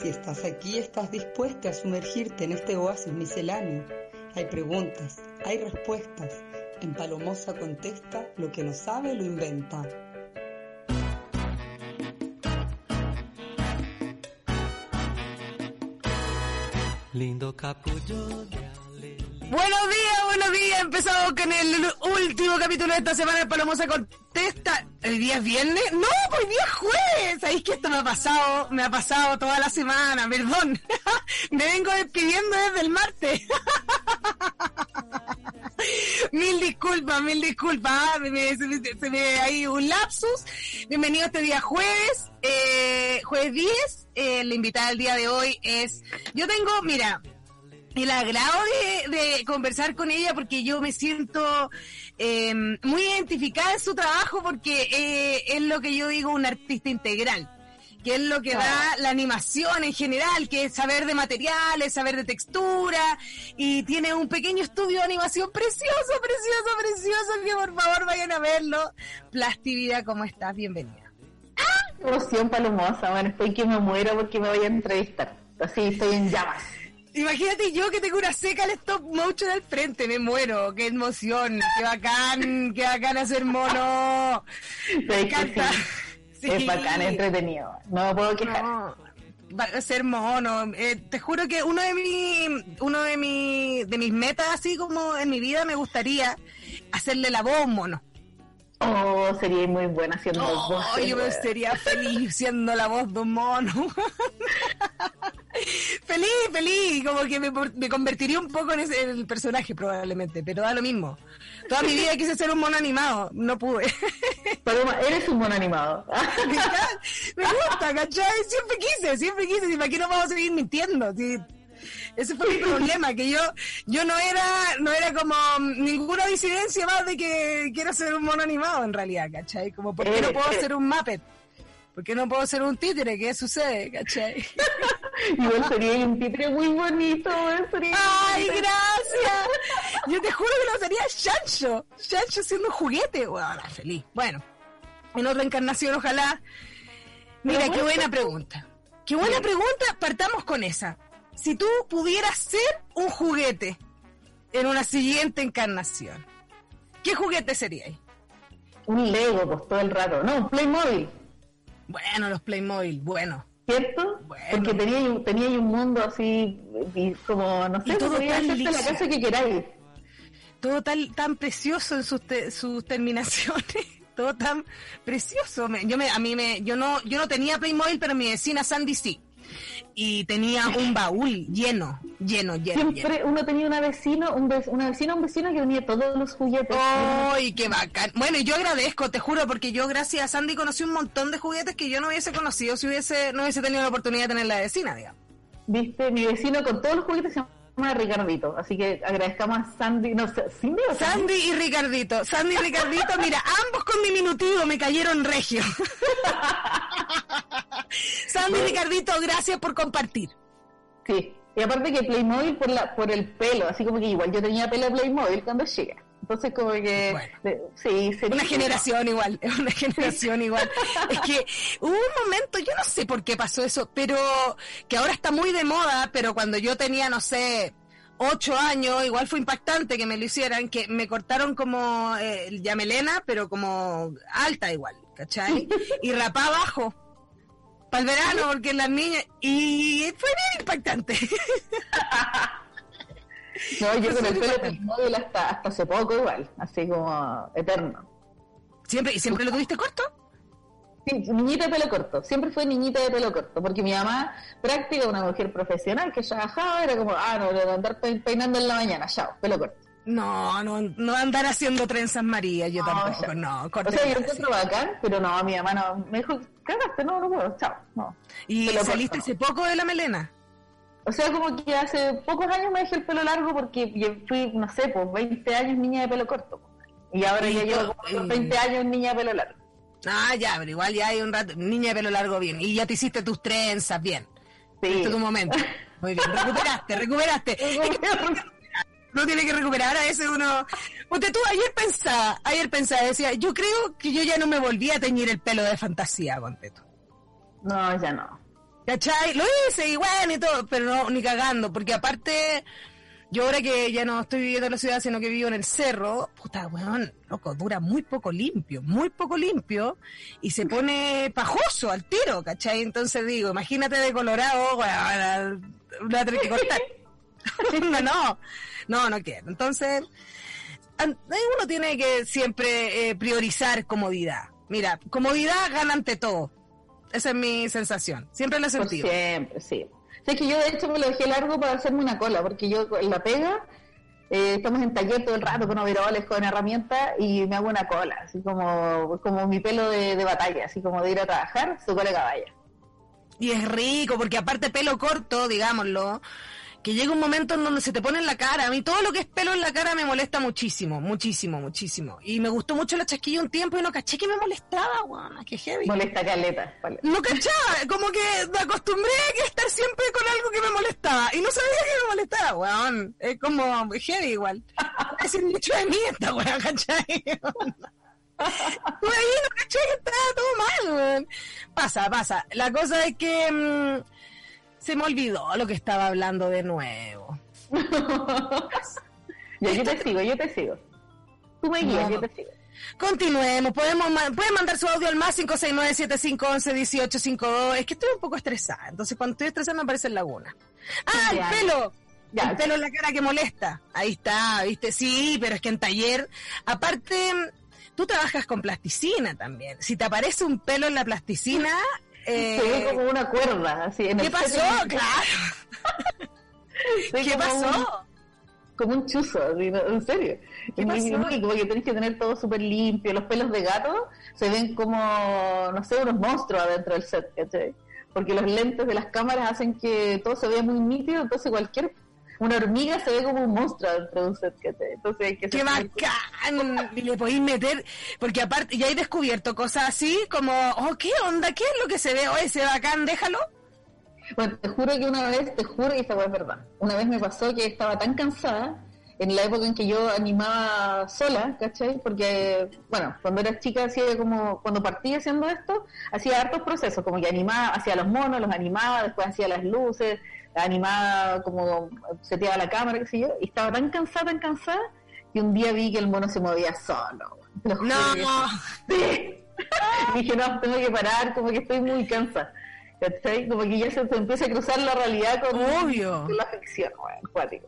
Si estás aquí, estás dispuesta a sumergirte en este oasis misceláneo. Hay preguntas, hay respuestas. En Palomosa contesta, lo que no sabe lo inventa. Lindo capullo Buenos días, buenos días. Empezamos con el último capítulo de esta semana de Palomosa Contesta. ¿El día es viernes? No, pues día es jueves. ¿Sabéis que esto me ha pasado? Me ha pasado toda la semana, perdón. me vengo despidiendo desde el martes. mil disculpas, mil disculpas. Ah, se, me, hay un lapsus. Bienvenido este día jueves, eh, jueves 10. Eh, la invitada del día de hoy es... Yo tengo, mira, el agrado de, conversar con ella porque yo me siento eh, muy identificada en su trabajo porque eh, es lo que yo digo un artista integral que es lo que da la animación en general, que es saber de materiales, saber de textura, y tiene un pequeño estudio de animación precioso, precioso, precioso, que por favor vayan a verlo. Plastividad, ¿cómo estás? Bienvenida. ¡Ah! Emoción palomosa, bueno, estoy que me muero porque me voy a entrevistar. Así estoy en llamas. Imagínate yo que tengo una seca al stop motion al frente, me muero, qué emoción, qué bacán, qué bacán hacer mono. Me encanta. Es bacán, entretenido, no me puedo quejar. No, ser mono, eh, te juro que uno de mi, uno de mi, de mis metas así como en mi vida me gustaría hacerle la voz a un mono. Oh, sería muy buena haciendo oh, voz. Yo sería feliz siendo la voz de un mono. feliz, feliz, como que me, convertiría un poco en, ese, el personaje probablemente, pero da lo mismo. Toda mi vida quise ser un mono animado, no pude. pero eres un mono animado. me gusta, ¿cachai? Siempre quise, siempre quise, ¿y para qué no vamos a seguir mintiendo? Ese fue mi problema, que yo yo no era no era como ninguna disidencia más de que quiero ser un mono animado en realidad, ¿cachai? Como, ¿por qué no puedo ser un Muppet? ¿Por qué no puedo ser un títere? ¿Qué sucede? ¿Cachai? Igual sería un títere muy bonito. ¡Ay, gracias! Yo te juro que lo sería Chancho. Chancho siendo un juguete. Bueno, feliz. Bueno, en otra encarnación, ojalá. Mira, qué buena pregunta. Qué buena pregunta. Partamos con esa si tú pudieras ser un juguete en una siguiente encarnación, ¿qué juguete sería? Un Lego, pues todo el rato. No, un Playmobil. Bueno, los Playmobil, bueno. ¿Cierto? Porque tenía, tenía un mundo así, como, no sé, la casa que queráis. Todo tan, tan precioso en sus, sus terminaciones. todo tan precioso. Yo me, a mí me, yo no, yo no tenía Playmobil, pero mi vecina Sandy sí y tenía un baúl lleno, lleno, lleno. Siempre uno tenía una vecino, un una vecina, un vecino que tenía todos los juguetes. ¡Ay, qué bacán! Bueno, yo agradezco, te juro, porque yo gracias a Sandy conocí un montón de juguetes que yo no hubiese conocido si hubiese no hubiese tenido la oportunidad de tener la vecina, digamos. Viste, mi vecino con todos los juguetes se llama Ricardito, así que agradezcamos a Sandy, no Sandy, Sandy y Ricardito, Sandy y Ricardito, mira, ambos con diminutivo me cayeron regio. Sandy y Ricardito, gracias por compartir. Sí, y aparte que Playmobil por la por el pelo, así como que igual yo tenía pelo Playmobil cuando llegué. Entonces como que sí, sería una generación igual, una generación igual. es que hubo un momento, yo no sé por qué pasó eso, pero que ahora está muy de moda, pero cuando yo tenía, no sé, ocho años, igual fue impactante que me lo hicieran, que me cortaron como eh, ya melena, pero como alta igual, ¿cachai? Y rapá abajo para el verano, porque las niñas. Y fue bien impactante. no, yo con el pelo móvil hasta, hasta hace poco igual, así como eterno. ¿Siempre, ¿Y siempre lo tuviste corto? Sí, niñita de pelo corto, siempre fue niñita de pelo corto, porque mi mamá, práctica, una mujer profesional que trabajaba, era como, ah, no, a andar peinando en la mañana, chao, pelo corto. No, no, no andar haciendo trenzas María, yo tampoco, no. O sea, yo encuentro bacán, pero no, mi mamá me dijo, cagaste, no, no puedo, chao, no. ¿Y saliste hace poco de la melena? O sea, como que hace pocos años me dejé el pelo largo porque yo fui, no sé, pues 20 años niña de pelo corto. Y ahora Y ya llevo como y- 20 años niña de pelo largo. Ah, ya, pero igual ya hay un rato. Niña de pelo largo, bien. Y ya te hiciste tus trenzas, bien. Sí. Este es tu momento. Muy bien, recuperaste, recuperaste. No tiene que recuperar, a veces uno... Usted tú ayer pensaba, ayer pensaba, decía, yo creo que yo ya no me volví a teñir el pelo de fantasía, ponte tú. No, ya no. ¿Cachai? Lo hice y bueno y todo, pero no, ni cagando, porque aparte, yo ahora que ya no estoy viviendo en la ciudad, sino que vivo en el cerro, puta, weón, loco, dura muy poco limpio, muy poco limpio, y se pone pajoso al tiro, ¿cachai? Entonces digo, imagínate de colorado, weón, lo voy a tener que cortar. no, no, no, no quiero. Entonces, an- uno tiene que siempre eh, priorizar comodidad. Mira, comodidad gana ante todo. Esa es mi sensación. Siempre la he Por sentido. siempre, sí. Sé que yo de hecho me lo dejé largo para hacerme una cola, porque yo en la pega eh, estamos en taller todo el rato con overoles, con herramientas y me hago una cola, así como, como mi pelo de, de batalla, así como de ir a trabajar, su cola de caballa. Y es rico, porque aparte pelo corto, digámoslo, que llega un momento en donde se te pone en la cara. A mí todo lo que es pelo en la cara me molesta muchísimo, muchísimo, muchísimo. Y me gustó mucho la chasquilla un tiempo y no caché que me molestaba, weón, que heavy. Molesta caleta. vale. No cachaba, como que me acostumbré a estar siempre con algo que me molestaba. Y no sabía que me molestaba, weón. Es como heavy igual. Decir mucho de mí esta weón, ¿cachai? Ahí no caché que estaba todo mal, weón. Pasa, pasa. La cosa es que mm, se me olvidó lo que estaba hablando de nuevo. Ya, yo te sigo, yo te sigo. Tú me guías, No. yo te sigo. Continuemos, podemos pueden mandar su audio al más 569-7511-1852. Es que estoy un poco estresada, entonces cuando estoy estresada me aparece en laguna. ¡Ah, Ya. el pelo! Ya. El pelo en la cara que molesta. Ahí está, ¿viste? Sí, pero es que en taller, aparte, tú trabajas con plasticina también. Si te aparece un pelo en la plasticina, eh, Se ve como una cuerda, así. En ¿qué el pasó? Claro. ¿Qué como un- pasó? como un chuzo, así, ¿no? en serio. ¿Qué pasó? muy- como que tenés que tener todo súper limpio. Los pelos de gato se ven como, no sé, unos monstruos adentro del set, ¿cachai? Porque los lentes de las cámaras hacen que todo se vea muy nítido, entonces cualquier, una hormiga se ve como un monstruo dentro de un set. Entonces hay que ¡Qué bacán! Y le podéis meter, porque aparte, ya he descubierto cosas así como, oh, ¿qué onda? ¿Qué es lo que se ve? Oye, ese bacán, déjalo. Bueno, te juro que una vez, te juro que esta es verdad. Una vez me pasó que estaba tan cansada en la época en que yo animaba sola, ¿cachai? Porque, bueno, cuando era chica hacía como, cuando partí haciendo esto, hacía hartos procesos, como que animaba, hacía los monos, los animaba, después hacía las luces, animaba como seteaba la cámara, qué sé yo, y estaba tan cansada, tan cansada, que un día vi que el mono se movía solo. No, que sí. Y dije, no, tengo que parar, como que estoy muy cansada. ¿Cachai? Como que ya se, se empieza a cruzar la realidad con, Obvio. con la ficción, bueno, cuático.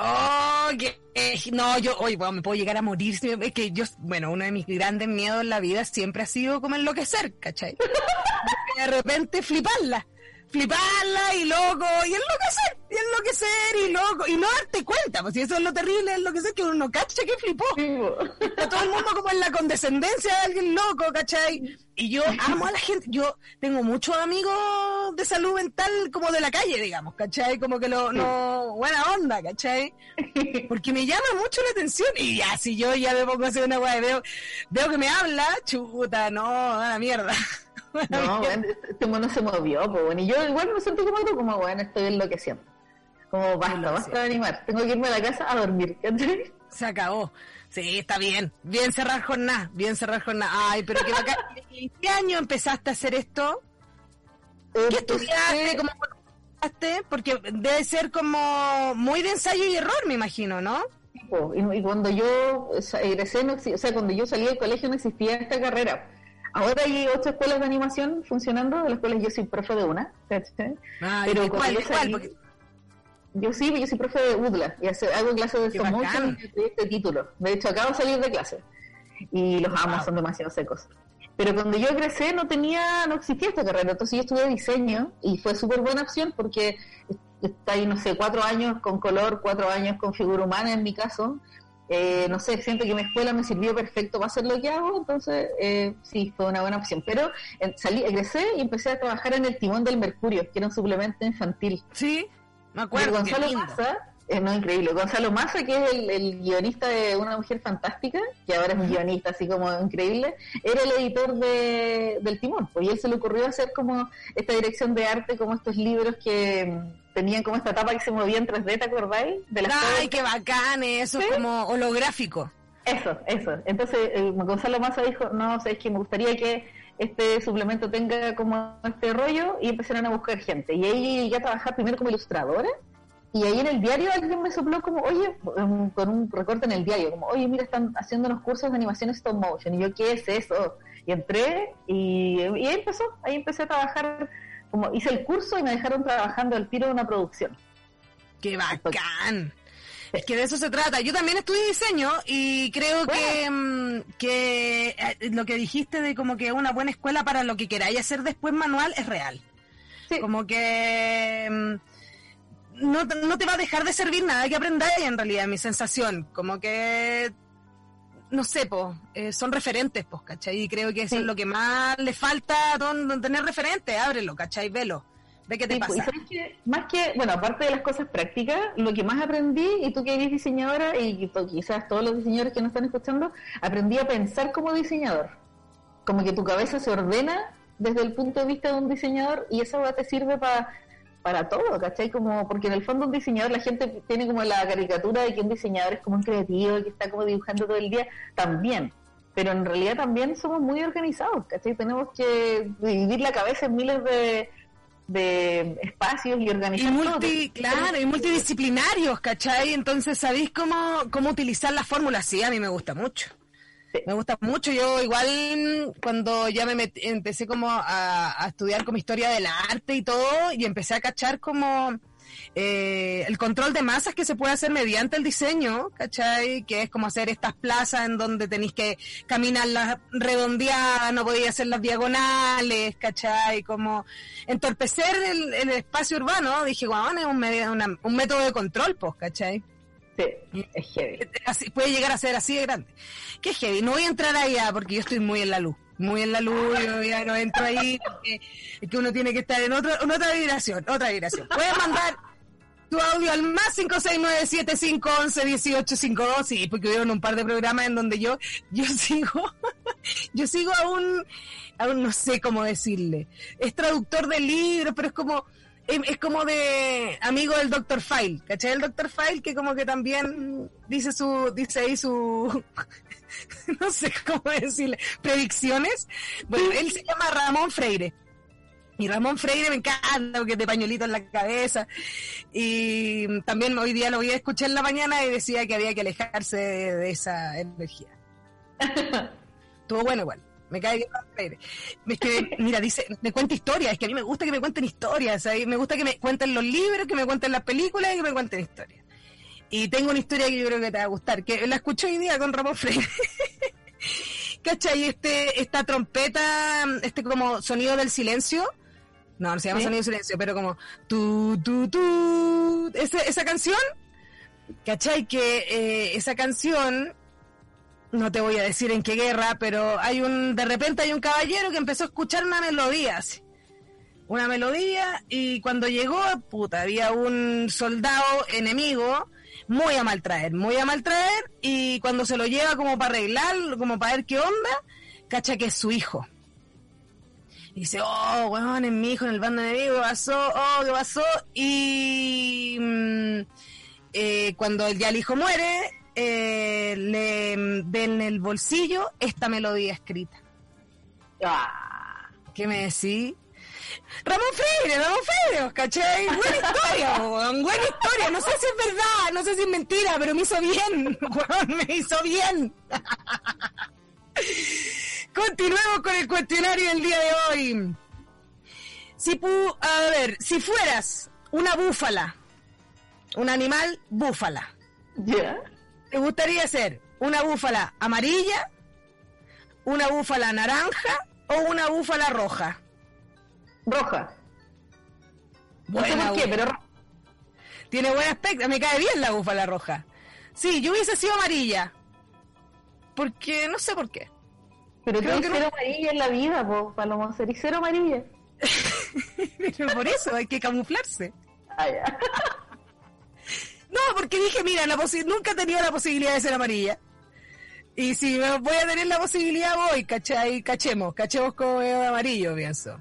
oh, que, eh, no, yo, oye, bueno, me puedo llegar a morir. Es que yo, bueno, uno de mis grandes miedos en la vida siempre ha sido como enloquecer, ¿cachai? de repente fliparla. Fliparla y loco, y enloquecer, y enloquecer, y loco, y no darte cuenta, pues si eso es lo terrible, es enloquecer, que uno no cacha que flipó. Está todo el mundo como en la condescendencia de alguien loco, ¿cachai? Y yo amo a la gente, yo tengo muchos amigos de salud mental como de la calle, digamos, ¿cachai? Como que lo, no, buena onda, ¿cachai? Porque me llama mucho la atención y ya, si yo ya me pongo a hacer una guay, veo, veo que me habla, chuta, no, a la mierda. No, bueno, este mono se movió, pues bueno, y yo igual me sentí como tú, como bueno, estoy enloqueciendo. Como basta, basta de animar, tengo que irme a la casa a dormir. Se acabó. Sí, está bien. Bien cerrar jornada, bien cerrar jornada. Ay, pero qué bacán. ¿En qué año empezaste a hacer esto? ¿Qué estudiaste? ¿Cómo estudiaste? Porque debe ser como muy de ensayo y error, me imagino, ¿no? Y, y cuando yo egresé, no o sea, cuando yo salí del colegio no existía esta carrera. Ahora hay ocho escuelas de animación funcionando, de las cuales yo soy profe de una, ¿cachai? Ah, Pero ¿de yo ¿De Porque- sí, yo soy profe de UDLA y hace- hago clases de bacán. y de este título. De hecho, acabo de salir de clase y los amo, Wow. son demasiado secos. Pero cuando yo egresé no tenía, no existía esta carrera, entonces yo estudié diseño y fue súper buena opción porque está ahí, no sé, cuatro años con color, cuatro años con figura humana en mi caso. Eh, no sé, siento que mi escuela me sirvió perfecto para hacer lo que hago, entonces eh, sí, fue una buena opción. Pero eh, salí, egresé y empecé a trabajar en el timón del mercurio, que era un suplemento infantil. Sí. Me acuerdo. Gonzalo Massa, es no increíble. Gonzalo Massa, que es el, guionista de Una Mujer Fantástica, que ahora es un guionista así como increíble, era el editor de, del Timón. Pues, y él se le ocurrió hacer como esta dirección de arte, como estos libros que tenían como esta tapa que se movía en 3D, ¿te acordáis? De las ¡Ay, qué bacán! Eso es como holográfico. Eso, eso. Entonces eh, Gonzalo Massa dijo, no, sé, es que me gustaría que este suplemento tenga como este rollo y empezaron a buscar gente. Y ahí llegué a trabajar primero como ilustradora y ahí en el diario alguien me sopló como, oye, em, con un recorte en el diario, como, oye, mira, están haciendo unos cursos de animación stop motion. Y yo, ¿qué es eso? Y entré y, y ahí empezó, ahí empecé a trabajar, como hice el curso y me dejaron trabajando al tiro de una producción. ¡Qué bacán! Es que de eso se trata. Yo también estudié diseño y creo que, mm, que eh, lo que dijiste de como que una buena escuela para lo que queráis hacer después manual es real. Como que mm, no, no, te va a dejar de servir nada que aprendáis en realidad, mi sensación. Como que, no sé, pues, son referentes, pues, ¿cachai? Y creo que eso es lo que más le falta a tener referentes. Ábrelo, ¿cachai? Velo. ¿De qué te pues, pasa? más que, bueno, aparte de las cosas prácticas, lo que más aprendí, y tú que eres diseñadora, y quizás todos los diseñadores que nos están escuchando, aprendí a pensar como diseñador. Como que tu cabeza se ordena desde el punto de vista de un diseñador y eso te sirve para para todo, ¿cachai? Como, porque en el fondo un diseñador, la gente tiene como la caricatura de que un diseñador es como un creativo, que está como dibujando todo el día, también. Pero en realidad también somos muy organizados, ¿cachai? Tenemos que dividir la cabeza en miles de, de espacios y organización. Y claro, y multidisciplinarios, ¿cachai? Entonces, ¿sabéis cómo, cómo utilizar la fórmula? Sí, a mí me gusta mucho. Me gusta mucho. Yo igual cuando ya me empecé como a, estudiar como historia del arte y todo, y empecé a cachar como eh, el control de masas que se puede hacer mediante el diseño, ¿cachai? Que es como hacer estas plazas en donde tenéis que caminar las redondeadas, no podéis hacer las diagonales, ¿cachai? Como entorpecer el, espacio urbano, dije, bueno, es un, un método de control, pues, ¿cachai? Sí, es heavy. puede llegar a ser así de grande. ¿Qué heavy? No voy a entrar allá porque yo estoy muy en la luz. Muy en la luz, yo ya no entro ahí. Es que uno tiene que estar en, otro, en otra vibración, otra vibración. Puedes mandar tu audio al más 569-7511-1852. Sí, porque hubieron un par de programas en donde yo, yo sigo, yo sigo a un, a un, no sé cómo decirle. Es traductor de libros, pero es como, es, como de amigo del Dr. File, ¿cachai? El Dr. File que como que también dice su, dice ahí su, no sé cómo decirle, predicciones. Bueno, él se llama Ramón Freire. Y Ramón Freire me encanta porque de pañuelito en la cabeza. Y también hoy día lo voy a escuchar en la mañana y decía que había que alejarse de, esa energía. Estuvo bueno igual. Me cae. Es que, mira, dice, me cuenta historias. Es que a mí me gusta que me cuenten historias. Me gusta que me cuenten los libros, que me cuenten las películas y que me cuenten historias. Y tengo una historia que yo creo que te va a gustar, que la escuché hoy día con Ramón Freire. ¿Cachai? Este, esta trompeta, este como sonido del silencio no, no se llama Sonido de Silencio, pero como tu, tu, tu. esa canción, ¿cachai? Que eh, esa canción, no te voy a decir en qué guerra, pero hay un, de repente hay un caballero que empezó a escuchar una melodía así. Una melodía y cuando llegó, puta, había un soldado enemigo muy a maltraer, muy a maltraer y cuando se lo lleva como para arreglar, como para ver qué onda, cacha que es su hijo. Y dice, oh, weón, es mi hijo en el bando enemigo, ¿qué pasó? Oh, ¿qué pasó? Y mm, eh, cuando ya el hijo muere, eh, le ven en el bolsillo esta melodía escrita. Ah, ¿Qué me decís? Ramón Freire, Ramón Freire, ¿cachai? Buena historia, weón, buena historia. No sé si es verdad, no sé si es mentira, pero me hizo bien, weón, me hizo bien. Continuemos con el cuestionario del día de hoy. Si pu a ver, si fueras una búfala, un animal búfala, ¿te gustaría ser una búfala amarilla, una búfala naranja o una búfala roja? Roja. no sé por qué, pero tiene buen aspecto. Me cae bien la búfala roja. Sí, yo hubiese sido amarilla. Porque no sé por qué. Pero Creo que cero amarilla en la vida, po, Paloma, amarilla. Pero por eso hay que camuflarse. Ah, ya. No, porque dije, mira, la nunca he tenido la posibilidad de ser amarilla. Y si me- voy a tener la posibilidad, voy, ¿cachai? Cachemos, cachemos como veo de amarillo, pienso.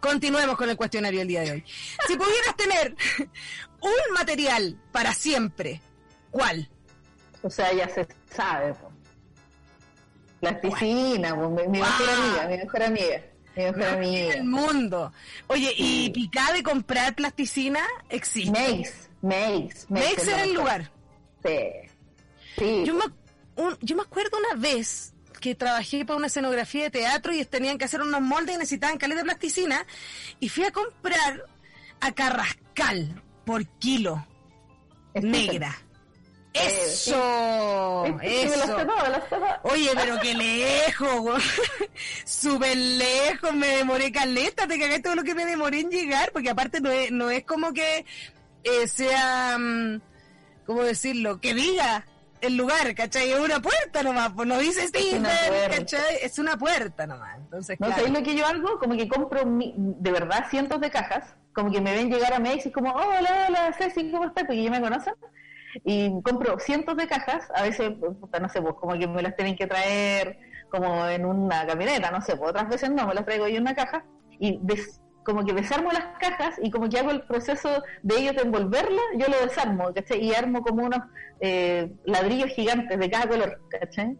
Continuemos con el cuestionario del día de hoy. Si pudieras tener un material para siempre, ¿cuál? O sea, ya se sabe. po. Mi, mi mejor amiga, mi mejor amiga. Mi mejor amiga. El mundo. Oye, ¿y picar de comprar plasticina existe? Makes, makes, era el lugar. Sí. Sí. Yo me, un- yo me acuerdo una vez que trabajé para una escenografía de teatro y tenían que hacer unos moldes y necesitaban caleta de plasticina y fui a comprar a Carrascal por kilo, negra. Eso, eso. Oye, pero qué lejos, súper lejos, me demoré caleta, te cagaste todo lo que me demoré en llegar, porque aparte no es, no es como que eh, sea, mm, ¿cómo decirlo? Que diga el lugar, ¿cachai? Es una puerta nomás, pues no dice Steven. ¿cachai? Es una puerta nomás, entonces No, claro. ¿sabéis lo que yo hago? Como que compro mi- de verdad cientos de cajas, como que me ven llegar a Macy's y como, hola, hola, Ceci, ¿cómo estás? Porque ya me conocen. Y compro cientos de cajas, a veces, puta, no sé, pues como que me las tienen que traer como en una camioneta, no sé, pues otras veces no, me las traigo yo en una caja y des- como que desarmo las cajas y como que hago el proceso de ellos de envolverla, yo lo desarmo, ¿cachai? Y armo como unos eh, ladrillos gigantes de cada color, ¿cachai?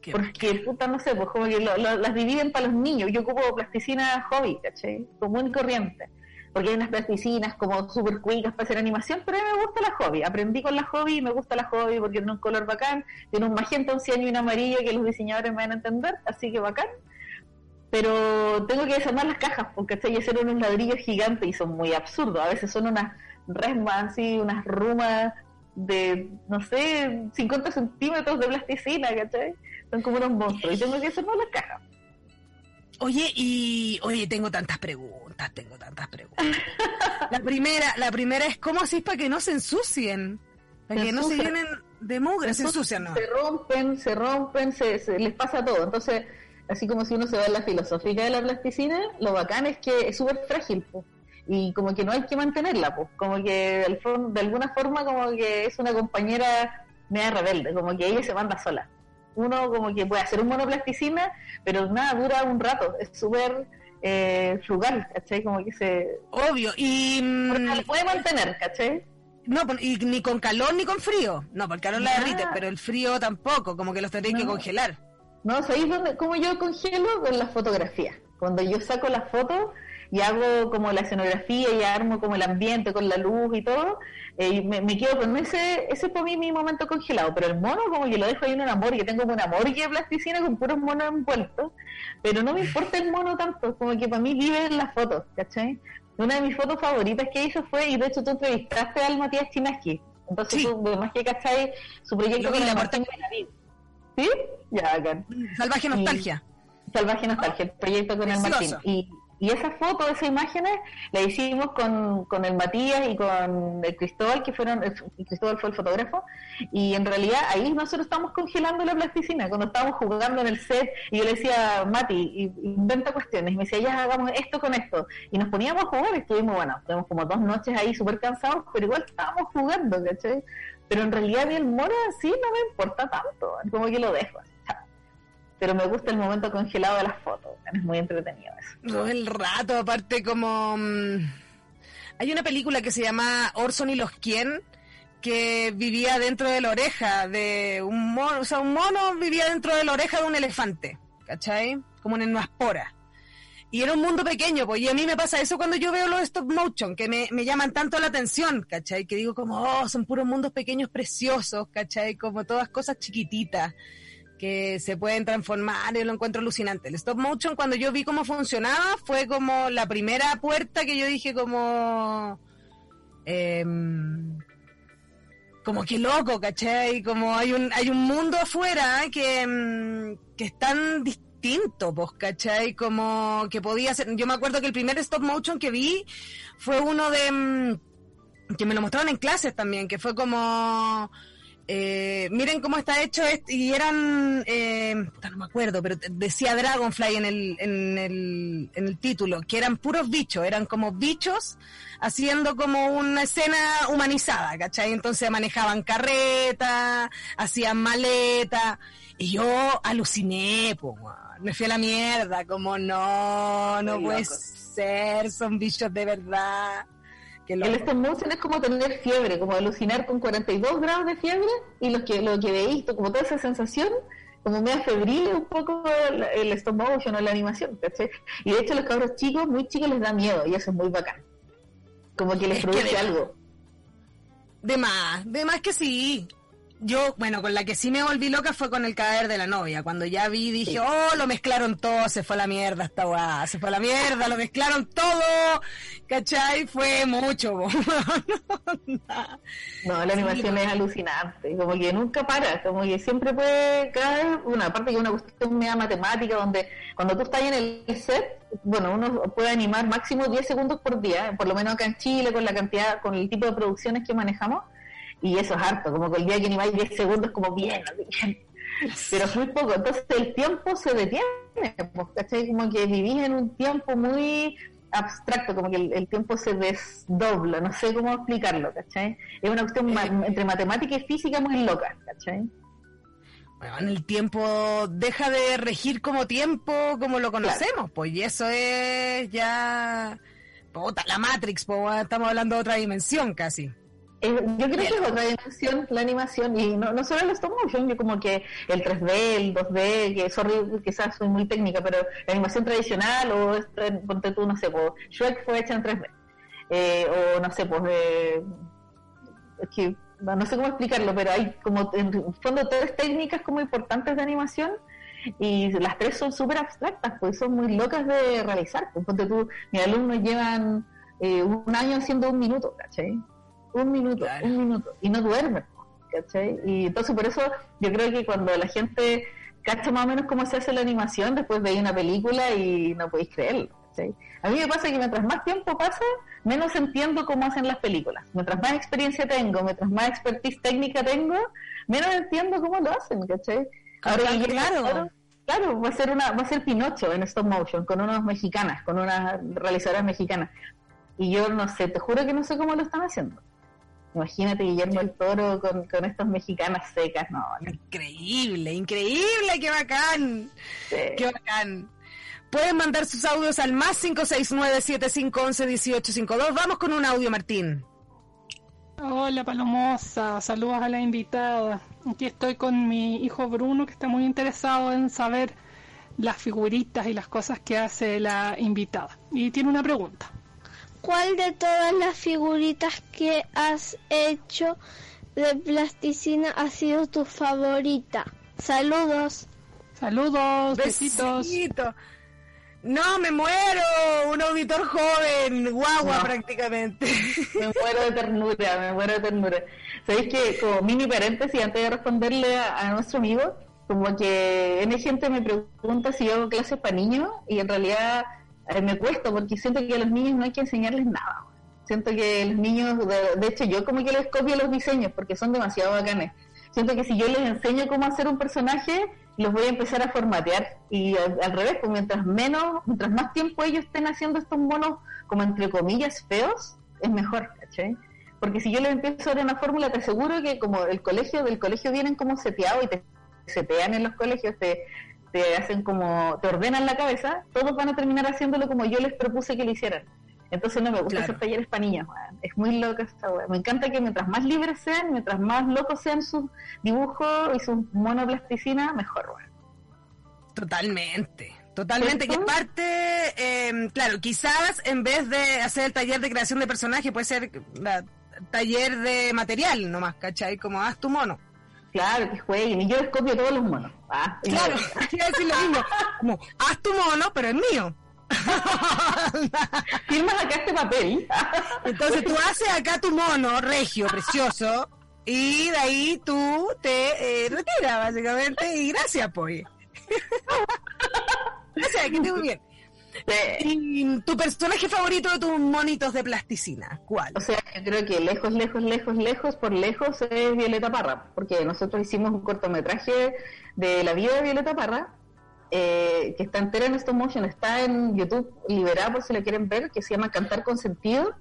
Qué Porque, puta, no sé, pues como que lo- lo- las dividen para los niños. Yo ocupo plasticina hobby, ¿cachai? Común y corriente. Porque hay unas plasticinas como súper cuicas para hacer animación, pero a mí me gusta la hobby. Aprendí con la hobby y me gusta la hobby porque tiene un color bacán, tiene un magenta, un ciano y un amarillo que los diseñadores me van a entender, así que bacán. Pero tengo que desarmar las cajas, porque y hacer unos ladrillos gigantes y son muy absurdos. A veces son unas resmas así, unas rumas de, no sé, 50 centímetros de plasticina, ¿cachai? Son como unos monstruos y tengo que desarmar las cajas. Oye, y oye, tengo tantas preguntas, tengo tantas preguntas. La primera, la primera es cómo hacís para que no se ensucien, para Se que no se llenen de mugre, se ensucian, ¿no? Se rompen, se rompen, se, se- les pasa todo. Entonces, así como si uno se va en la filosófica de la plasticina, lo bacán es que es súper frágil, y como que no hay que mantenerla, pues como que de alguna forma como que es una compañera media rebelde, como que ella se manda sola. Uno como que puede hacer un monoplasticina, pero nada, dura un rato, es súper eh, frugal, ¿cachai? Como que se... Obvio, y mm, se puede mantener, ¿cachai? no, y ni con calor ni con frío. No, porque el calor la derrite, pero el frío tampoco, como que los tendréis que congelar. No, ¿sabéis dónde, cómo yo congelo? Con las fotografías. Cuando yo saco las fotos y hago como la escenografía y armo como el ambiente con la luz y todo, eh, y me, me quedo con ese, ese es para mí mi momento congelado. Pero el mono como que lo dejo ahí en una morgue, tengo como una morgue de plasticina con puros monos envueltos, pero no me importa el mono tanto, como que para mí vive en las fotos, ¿cachai? Una de mis fotos favoritas que hizo fue, y de hecho tú entrevistaste al Matías Chinaski, entonces Sí. tú, además que cachai, su proyecto con el la Martín. ¿Sí? Ya, bacán. Salvaje nostalgia. Salvaje Nostalgia, el proyecto con el. Martín. Y, y esa foto, esas imágenes, la hicimos con, con el Matías y con el Cristóbal, que fueron, el Cristóbal fue el fotógrafo, y en realidad ahí nosotros estábamos congelando la plasticina, cuando estábamos jugando en el set, y yo le decía, Mati, inventa cuestiones, y me decía, ya hagamos esto con esto, y nos poníamos a jugar, y estuvimos, bueno, estuvimos como dos noches ahí súper cansados, pero igual estábamos jugando, ¿cachai? Pero en realidad a mí el mono así no me importa tanto, como que lo dejo, así. Pero me gusta el momento congelado de las fotos, es muy entretenido eso. El rato, aparte como... mm, hay una película que se llama Orson y los quién, que vivía dentro de la oreja de un mono, o sea, un mono vivía dentro de la oreja de un elefante, ¿cachai? Como en una espora. Y era un mundo pequeño, pues, y a mí me pasa eso cuando yo veo los stop motion, que me, me llaman tanto la atención, ¿cachai? Que digo como, oh, son puros mundos pequeños preciosos, ¿cachai? Como todas cosas chiquititas que se pueden transformar y lo encuentro alucinante. El stop motion, cuando yo vi cómo funcionaba, fue como la primera puerta que yo dije como... em, como que loco, ¿cachai? Como hay un, hay un mundo afuera que, em, que es tan distinto, pues, ¿cachai? Como que podía ser... Yo me acuerdo que el primer stop motion que vi fue uno de... em, que me lo mostraron en clases también, que fue como Eh, miren cómo está hecho este, y eran, eh, no me acuerdo, pero decía Dragonfly en el, en, el, en el título, que eran puros bichos, eran como bichos haciendo como una escena humanizada, ¿cachai? Entonces manejaban carreta, hacían maleta, y yo aluciné, pues, me fui a la mierda, como no, no puede ser, son bichos de verdad. El motion es como tener fiebre, como alucinar con 42 grados de fiebre y lo que, lo que veis, como toda esa sensación, como media febril un poco el, motion o la animación, ¿cachai? Y de hecho los cabros chicos, muy chicos les da miedo y eso es muy bacán. Como que les produce algo. De más, de más que sí yo, bueno, con la que sí me volví loca fue con el cadáver de la novia. Cuando ya vi, dije, oh, lo mezclaron todo, se fue a la mierda esta weá, se fue a la mierda, lo mezclaron todo, ¿cachai? Fue mucho. no, la animación es alucinante, como que nunca para, como que siempre puede caer, una parte que una cuestión media matemática, donde cuando tú estás en el set, bueno, uno puede animar máximo 10 segundos por día, por lo menos acá en Chile, con la cantidad, con el tipo de producciones que manejamos y eso es harto, como que el día que ni vais 10 segundos como bien, pero es muy poco, entonces el tiempo se detiene, pues, ¿cachai? Como que vivís en un tiempo muy abstracto, como que el, tiempo se desdobla, no sé cómo explicarlo, ¿cachai? Es una cuestión entre matemática y física muy loca, ¿cachai? Bueno, el tiempo deja de regir como tiempo como lo conocemos, pues, y eso es ya... Puta, la Matrix, pues, estamos hablando de otra dimensión casi yo creo que es otra dimensión la animación y no, no solo el stop motion, yo como que el 3D, el 2D, que sorry, quizás soy muy técnica, pero la animación tradicional o ponte tú, no sé, pues, Shrek fue hecha en 3D. Eh, o no sé, pues, eh, que, no sé cómo explicarlo, pero hay como en fondo tres técnicas como importantes de animación y las tres son súper abstractas, pues son muy locas de realizar. Pues, ponte tú, mis alumnos llevan eh, un año haciendo un minuto, ¿cachai? Un minuto, un minuto, y no duerme, ¿cachai? Y entonces por eso yo creo que cuando la gente cacha más o menos cómo se hace la animación, después veis una película y no podéis creerlo, ¿cachai? A mí me pasa que mientras más tiempo pasa, menos entiendo cómo hacen las películas. Mientras más experiencia tengo, mientras más expertise técnica tengo, menos entiendo cómo lo hacen, ¿cachai? Ahora, claro. claro. va a ser una, va a ser Pinocho en stop motion, con unas mexicanas, con unas realizadoras mexicanas. Y yo no sé, te juro que no sé cómo lo están haciendo. Imagínate Guillermo el Toro con, con estas mexicanas secas, no, Increíble, increíble, qué bacán. Qué bacán. Pueden mandar sus audios al más 569-7511-1852. Vamos con un audio, Martín. Hola, Palomosa. Saludos a la invitada. Aquí estoy con mi hijo Bruno, que está muy interesado en saber las figuritas y las cosas que hace la invitada. Y tiene una pregunta. ¿Cuál de todas las figuritas que has hecho de plasticina ha sido tu favorita? Saludos. Saludos, besitos. No, me muero, un auditor joven, guagua prácticamente. Me muero de ternura, me muero de ternura. Sabéis que, como mini paréntesis, antes de responderle a, nuestro amigo, como que N gente me pregunta si yo hago clases para niños y en realidad eh, me cuesta porque siento que a los niños no hay que enseñarles nada. Siento que los niños, de, hecho yo como que les copio los diseños porque son demasiado bacanes. Siento que si yo les enseño cómo hacer un personaje, los voy a empezar a formatear y al, revés, pues mientras menos, mientras más tiempo ellos estén haciendo estos monos como entre comillas feos, es mejor, ¿cachai? Porque si yo les empiezo a dar una fórmula, te aseguro que como el colegio, del colegio vienen como seteados y te setean en los colegios, te, te hacen como, te ordenan la cabeza, todos van a terminar haciéndolo como yo les propuse que lo hicieran. Entonces no me gusta hacer talleres para es muy loca esta wea. Me encanta que mientras más libres sean, mientras más locos sean sus dibujos y sus monoplasticina, mejor. Totalmente. Totalmente, que parte, eh, claro, quizás en vez de hacer el taller de creación de personaje, puede ser la, taller de material nomás, ¿cachai? Como haz tu mono. Claro, que jueguen. Y yo les copio todos los monos. Ah, claro, quiero decir lo mismo. Como, haz tu mono, pero es mío. Firmas acá este papel. Entonces tú haces acá tu mono, regio, precioso, y de ahí tú te eh, retiras, básicamente, y gracias, pues. gracias, que esté muy bien. Y tu personaje favorito de tus monitos de plasticina, ¿cuál? O sea, yo creo que lejos, lejos, lejos, lejos, por lejos es Violeta Parra, porque nosotros hicimos un cortometraje de la vida de Violeta Parra, eh, que está entera en stop motion, está en YouTube liberado por si lo quieren ver, que se llama Cantar con Sentido,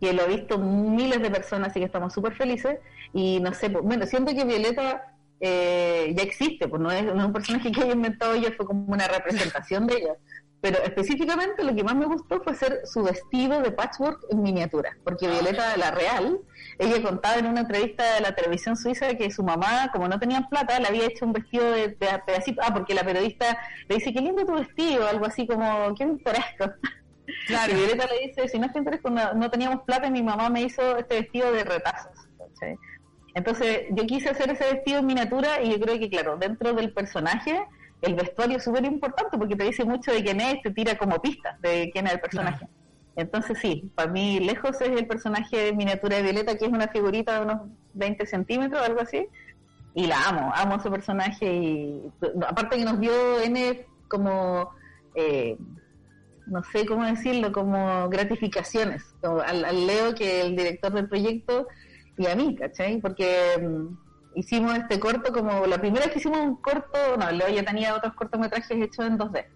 que lo ha visto miles de personas, así que estamos súper felices. Y no sé, pues, bueno, siento que Violeta eh, ya existe, pues no es, no es un personaje que haya inventado ella, fue como una representación de ella. Pero específicamente lo que más me gustó fue ser su vestido de patchwork en miniatura, porque Violeta, la real, ella contaba en una entrevista de la televisión suiza que su mamá, como no tenían plata, le había hecho un vestido de, de pedacito, ah, porque la periodista le dice, qué lindo tu vestido, algo así como, qué pintoresco. Claro. Y Violeta le dice, si no es pintoresco, no, no teníamos plata y mi mamá me hizo este vestido de retazos. Entonces yo quise hacer ese vestido en miniatura y yo creo que, claro, dentro del personaje, el vestuario es súper importante porque te dice mucho de quién es, te tira como pistas de quién es el personaje. Entonces sí, para mí lejos es el personaje de miniatura de Violeta, que es una figurita de unos 20 centímetros, algo así, y la amo, amo a ese personaje y aparte que nos dio N como, eh, no sé cómo decirlo, como gratificaciones como al, al Leo, que el director del proyecto, y a mí, ¿cachai? Porque mm, hicimos este corto como la primera vez que hicimos un corto, no, Leo ya tenía otros cortometrajes hechos en 2D,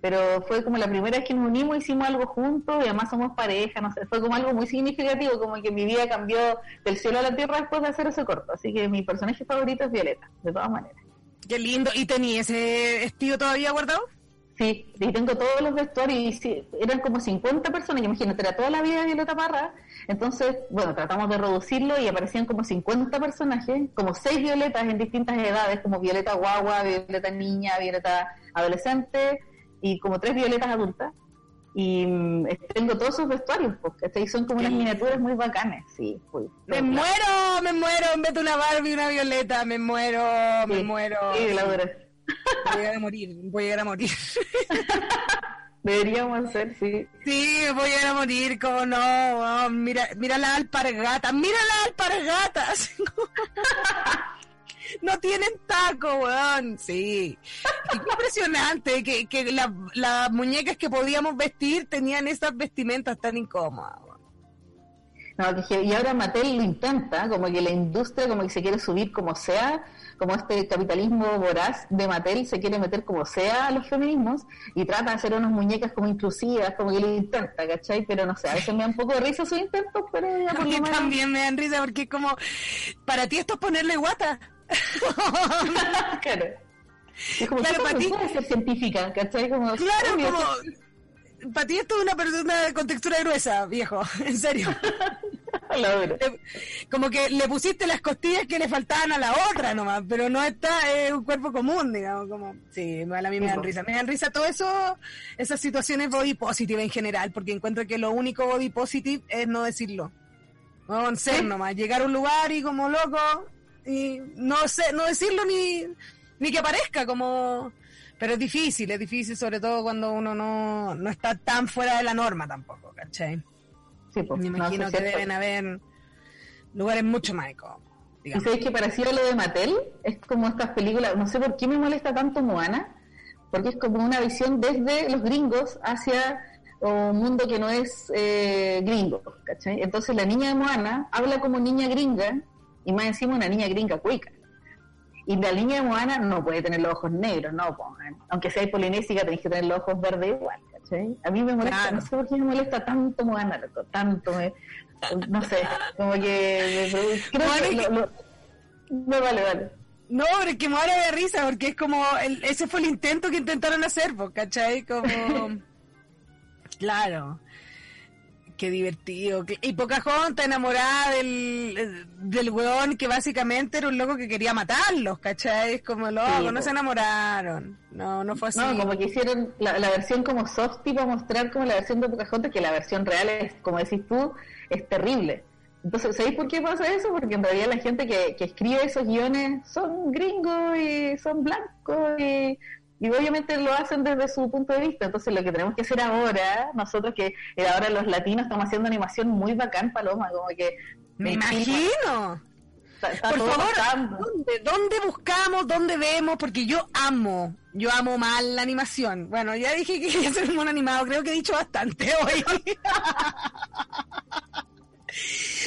pero fue como la primera vez que nos unimos, hicimos algo juntos y además somos pareja, no sé, fue como algo muy significativo, como que mi vida cambió del cielo a la tierra después de hacer ese corto, así que mi personaje favorito es Violeta, de todas maneras. Qué lindo. ¿Y tenía ese vestido todavía guardado? Sí, y tengo todos los vestuarios y sí, eran como 50 personas, imagínate, era toda la vida de Violeta Parra, entonces, bueno, tratamos de reducirlo y aparecían como 50 personajes, como 6 violetas en distintas edades, como Violeta Guagua, Violeta Niña, Violeta Adolescente y como 3 violetas adultas. Y mm, tengo todos esos vestuarios, porque son como unas miniaturas muy bacanas, sí. Me muero, me muero en vez de una Barbie y una Violeta, me muero, me Sí, muero. Sí, la. Voy a llegar a morir, voy a llegar a morir. Deberíamos hacer, sí. Sí, voy a morir, como no, weón, mira, mira la alpargata, mira la alpargatas. No tienen taco, weón. Sí. Impresionante que, que la- las muñecas que podíamos vestir tenían esas vestimentas tan incómodas. No, que je- y ahora Mattel lo intenta, como que la industria como que se quiere subir como sea, como este capitalismo voraz de Mattel se quiere meter como sea a los feminismos y trata de hacer unas muñecas como inclusivas, como que lo intenta, ¿cachai? Pero no sé, a veces me da un poco de risa sus intentos, pero ya A mí también me dan risa porque como, para ti esto es ponerle guata. claro. Es como, Claro, ¿cómo para ti- ser científica, ¿cachai? Como, Claro, como, para ti esto es una persona con textura gruesa, viejo, en serio. la como que le pusiste las costillas que le faltaban a la otra nomás, pero no está, es un cuerpo común, digamos, como, sí, a mí me dan risa, me dan risa todo eso, esas situaciones body positive en general, porque encuentro que lo único body positive es no decirlo, no ser nomás, llegar a un lugar y como loco, y no sé, no decirlo ni, ni que aparezca, como, pero es difícil, es difícil sobre todo cuando uno no, no está tan fuera de la norma tampoco, ¿cachai? Sí, pues, Me no, imagino que cierto. deben haber lugares mucho más incómodos. Y sabéis que parecido a lo de Mattel, es como estas películas, no sé por qué me molesta tanto Moana, porque es como una visión desde los gringos hacia un mundo que no es eh, gringo, ¿cachai? Entonces la niña de Moana habla como niña gringa, y más encima una niña gringa cuica. Y la niña de Moana no puede tener los ojos negros, no, aunque sea polinésica tenéis que tener los ojos verdes igual, ¿cachai? A mí me molesta, Claro. no sé por qué me molesta tanto Moana, loco, tanto, me- no sé, como que me creo que lo- lo- no, vale, vale. No, pero es que me de risa porque es como, el- ese fue el intento que intentaron hacer, pues, ¿cachai? Como, claro, qué divertido. Y Pocahontas enamorada del, del weón que básicamente era un loco que quería matarlos, ¿cachai? Es como, loco, Sí, no po. se enamoraron. No, no fue así. No, como que hicieron la, la versión como softy para mostrar como la versión de Pocahontas, que la versión real es, como decís tú, es terrible. Entonces, ¿sabéis por qué pasa eso? Porque en realidad la gente que, que escribe esos guiones son gringos y son blancos y, y obviamente lo hacen desde su punto de vista. Entonces, lo que tenemos que hacer ahora, nosotros que eh, ahora los latinos estamos haciendo animación muy bacán, Paloma, como que... Me en Chile imagino. está- está Por favor. ¿dónde, ¿dónde buscamos? ¿Dónde vemos? Porque yo amo, Yo amo mal la animación. Bueno, ya dije que quería ser un mono animado, creo que he dicho bastante hoy.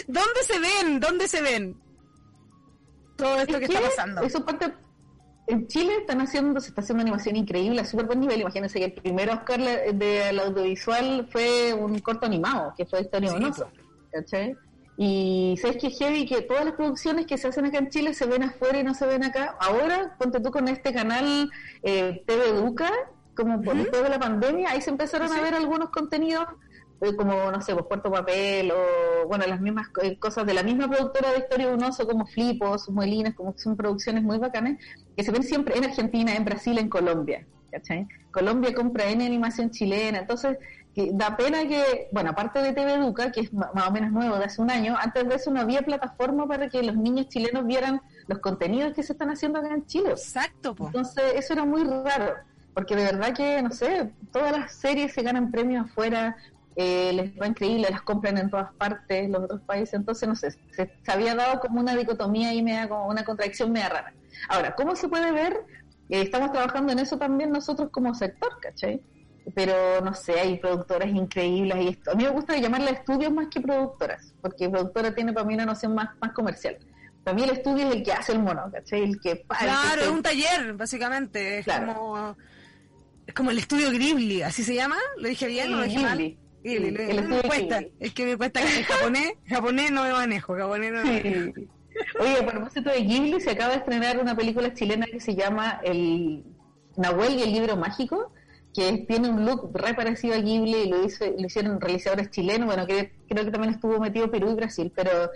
¿Dónde se ven? ¿Dónde se ven? Todo esto que, está pasando. Eso parte en Chile están haciendo, se está haciendo animación increíble a súper buen nivel. Imagínense que el primer Oscar del audiovisual fue un corto animado, que fue Historia sí. ¿Cachai? Y sabes que heavy que todas las producciones que se hacen acá en Chile se ven afuera y no se ven acá. Ahora, ponte tú con este canal eh, TV Educa, como por después de la pandemia, ahí se empezaron a ver algunos contenidos como, no sé, pues Puerto Papel o, bueno, las mismas eh, cosas de la misma productora de Historia Unoso como Flipos, Muelinas, como que son producciones muy bacanas, que se ven siempre en Argentina, en Brasil, en Colombia. ¿cachai? Colombia compra en animación chilena, entonces que da pena que, bueno, aparte de TV Educa, que es más o menos nuevo de hace un año, antes de eso no había plataforma para que los niños chilenos vieran los contenidos que se están haciendo acá en Chile. Exacto, po. Entonces, eso era muy raro, porque de verdad que, no sé, todas las series se ganan premios afuera, eh, les va increíble, las compran en todas partes, los otros países, entonces, no sé, se, se había dado como una dicotomía y media, como una contradicción media rara. Ahora, ¿cómo se puede ver? Eh, estamos trabajando en eso también nosotros como sector, ¿cachai? pero no sé, hay productoras increíbles y esto. A mí me gusta llamarle estudios más que productoras, porque productora tiene para mí una noción más, más comercial. Para mí el estudio es el que hace el mono, ¿cachai? El que Claro, es un taller, básicamente. Es como es como el estudio Ghibli, ¿así se llama? ¿Lo dije bien? ¿Lo dije mal? El estudio me cuesta, es que me cuesta que en japonés, japonés no me manejo, japonés no me manejo. Oye, a propósito de Ghibli, se acaba de estrenar una película chilena que se llama El Nahuel y el libro mágico, que tiene un look re parecido a Ghibli y lo, hizo, lo hicieron realizadores chilenos, bueno, que, creo que también estuvo metido Perú y Brasil, pero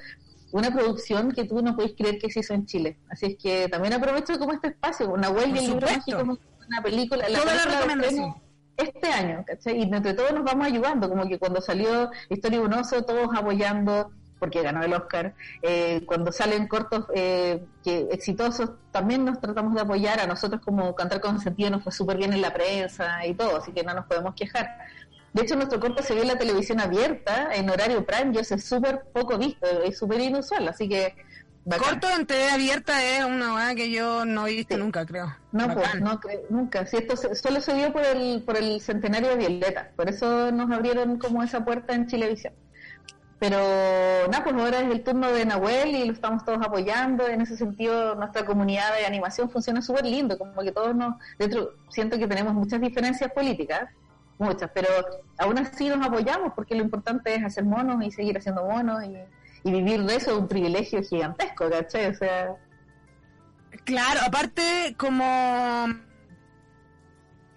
una producción que tú no puedes creer que se hizo en Chile. Así es que también aprovecho como este espacio, una huelga y el libro mágico, una película, la, película este año, ¿cachai? Y entre todos nos vamos ayudando, como que cuando salió Historia Unoso, todos apoyando, porque ganó el Oscar. Eh, cuando salen cortos eh, que exitosos, también nos tratamos de apoyar. A nosotros como Cantar con Sentido nos fue súper bien en la prensa y todo, así que no nos podemos quejar. De hecho, nuestro corto se ve en la televisión abierta, en horario prime, yo sé súper poco visto, es súper inusual, así que... Corto en TV abierta es una cosa que yo no he visto nunca, creo. No, pues, no nunca. Si esto solo se dio por el, por el centenario de Violeta, por eso nos abrieron como esa puerta en Chilevisión. Pero nada, pues ahora es el turno de Nahuel y lo estamos todos apoyando. En ese sentido, nuestra comunidad de animación funciona súper lindo, como que todos nos. Dentro, siento que tenemos muchas diferencias políticas, muchas, pero aún así nos apoyamos porque lo importante es hacer monos y seguir haciendo monos y, y vivir de eso es un privilegio gigantesco, ¿cachai? O sea. Claro, aparte, como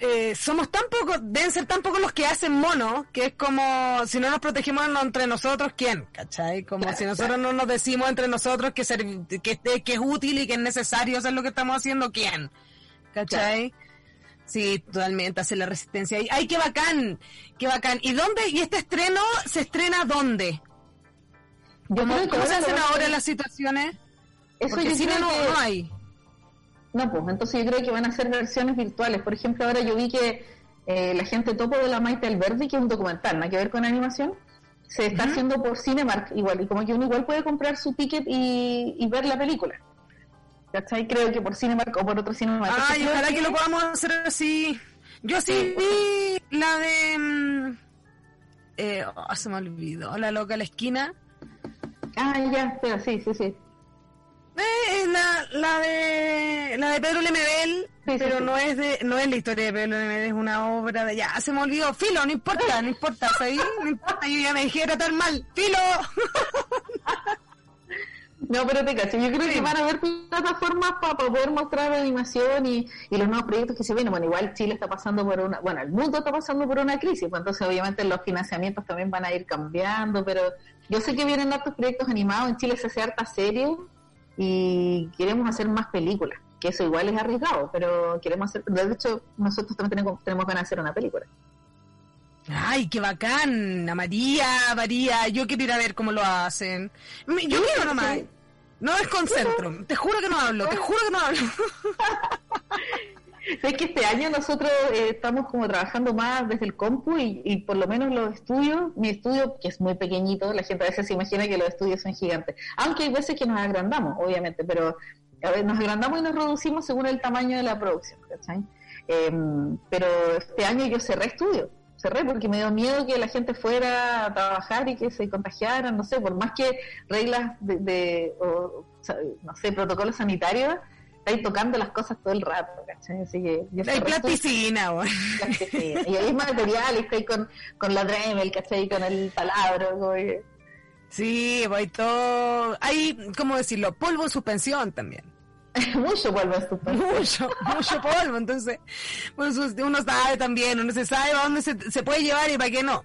eh, somos tan pocos, deben ser tan pocos los que hacen mono, que es como si no nos protegemos entre nosotros, ¿quién? ¿Cachai? Como si nosotros no nos decimos entre nosotros que, ser, que, que, es útil y que es necesario hacer lo que estamos haciendo, ¿quién? ¿Cachai? Sí, totalmente, hacer la resistencia. ¡Ay, qué bacán! ¡Qué bacán! ¿Y dónde? ¿Y este estreno se estrena dónde? ¿Cómo, ¿cómo se hacen ahora las situaciones? Eso Porque cine no, no hay. No, pues entonces yo creo que van a ser versiones virtuales. Por ejemplo, ahora yo vi que eh, la gente topo de la Maite Alberdi, que es un documental, nada que ver con animación, se está haciendo por Cinemark igual, y como que uno igual puede comprar su ticket y, ver la película. ¿Cachai? Creo que por Cinemark o por otro Cinemark. Ay, ojalá que... lo podamos hacer así. Yo sí vi la de... Mm, eh, oh, se me olvidó, la loca la esquina. Ah, ya, pero sí, sí, sí. Eh, la, la de la de Pedro Lemebel, pero no es de no es la historia de Pedro Lemebel, es una obra de ya se me olvidó, filo, no importa, no importa, ¿sabes? no importa, yo ya me dejé tratar mal, filo. No, pero te cacho, yo creo que van a haber plataformas para poder mostrar animación y, y, los nuevos proyectos que se vienen. Bueno, igual Chile está pasando por una, bueno, el mundo está pasando por una crisis, pues entonces obviamente los financiamientos también van a ir cambiando, pero yo sé que vienen otros proyectos animados, en Chile se hace harta serie y queremos hacer más películas, que eso igual es arriesgado, pero queremos hacer, de hecho nosotros también tenemos, tenemos ganas de hacer una película. Ay, qué bacán, María, María, yo quiero ir a ver cómo lo hacen. Yo quiero nomás. No desconcentro, te juro que no hablo, te juro que no hablo. Es que este año nosotros eh, estamos como trabajando más desde el compu y, por lo menos los estudios, mi estudio que es muy pequeñito, la gente a veces se imagina que los estudios son gigantes, aunque hay veces que nos agrandamos, obviamente, pero nos agrandamos y nos reducimos según el tamaño de la producción, ¿cachai? Em, pero este año yo cerré estudio, cerré porque me dio miedo que la gente fuera a trabajar y que se contagiaran, no sé, por más que reglas de, de o, no sé, protocolos sanitarios, estáis tocando las cosas todo el rato, ¿cachai? Así que Hay plasticina, güey. Y hay material, estáis con, con la Dremel, ¿cachai? Con el palabro, güey. Sí, voy todo. Hay, ¿cómo decirlo? Polvo en suspensión también. mucho polvo en suspensión. Mucho, mucho polvo. Entonces, pues, uno sabe también, uno se sabe a dónde se, se puede llevar y para qué no.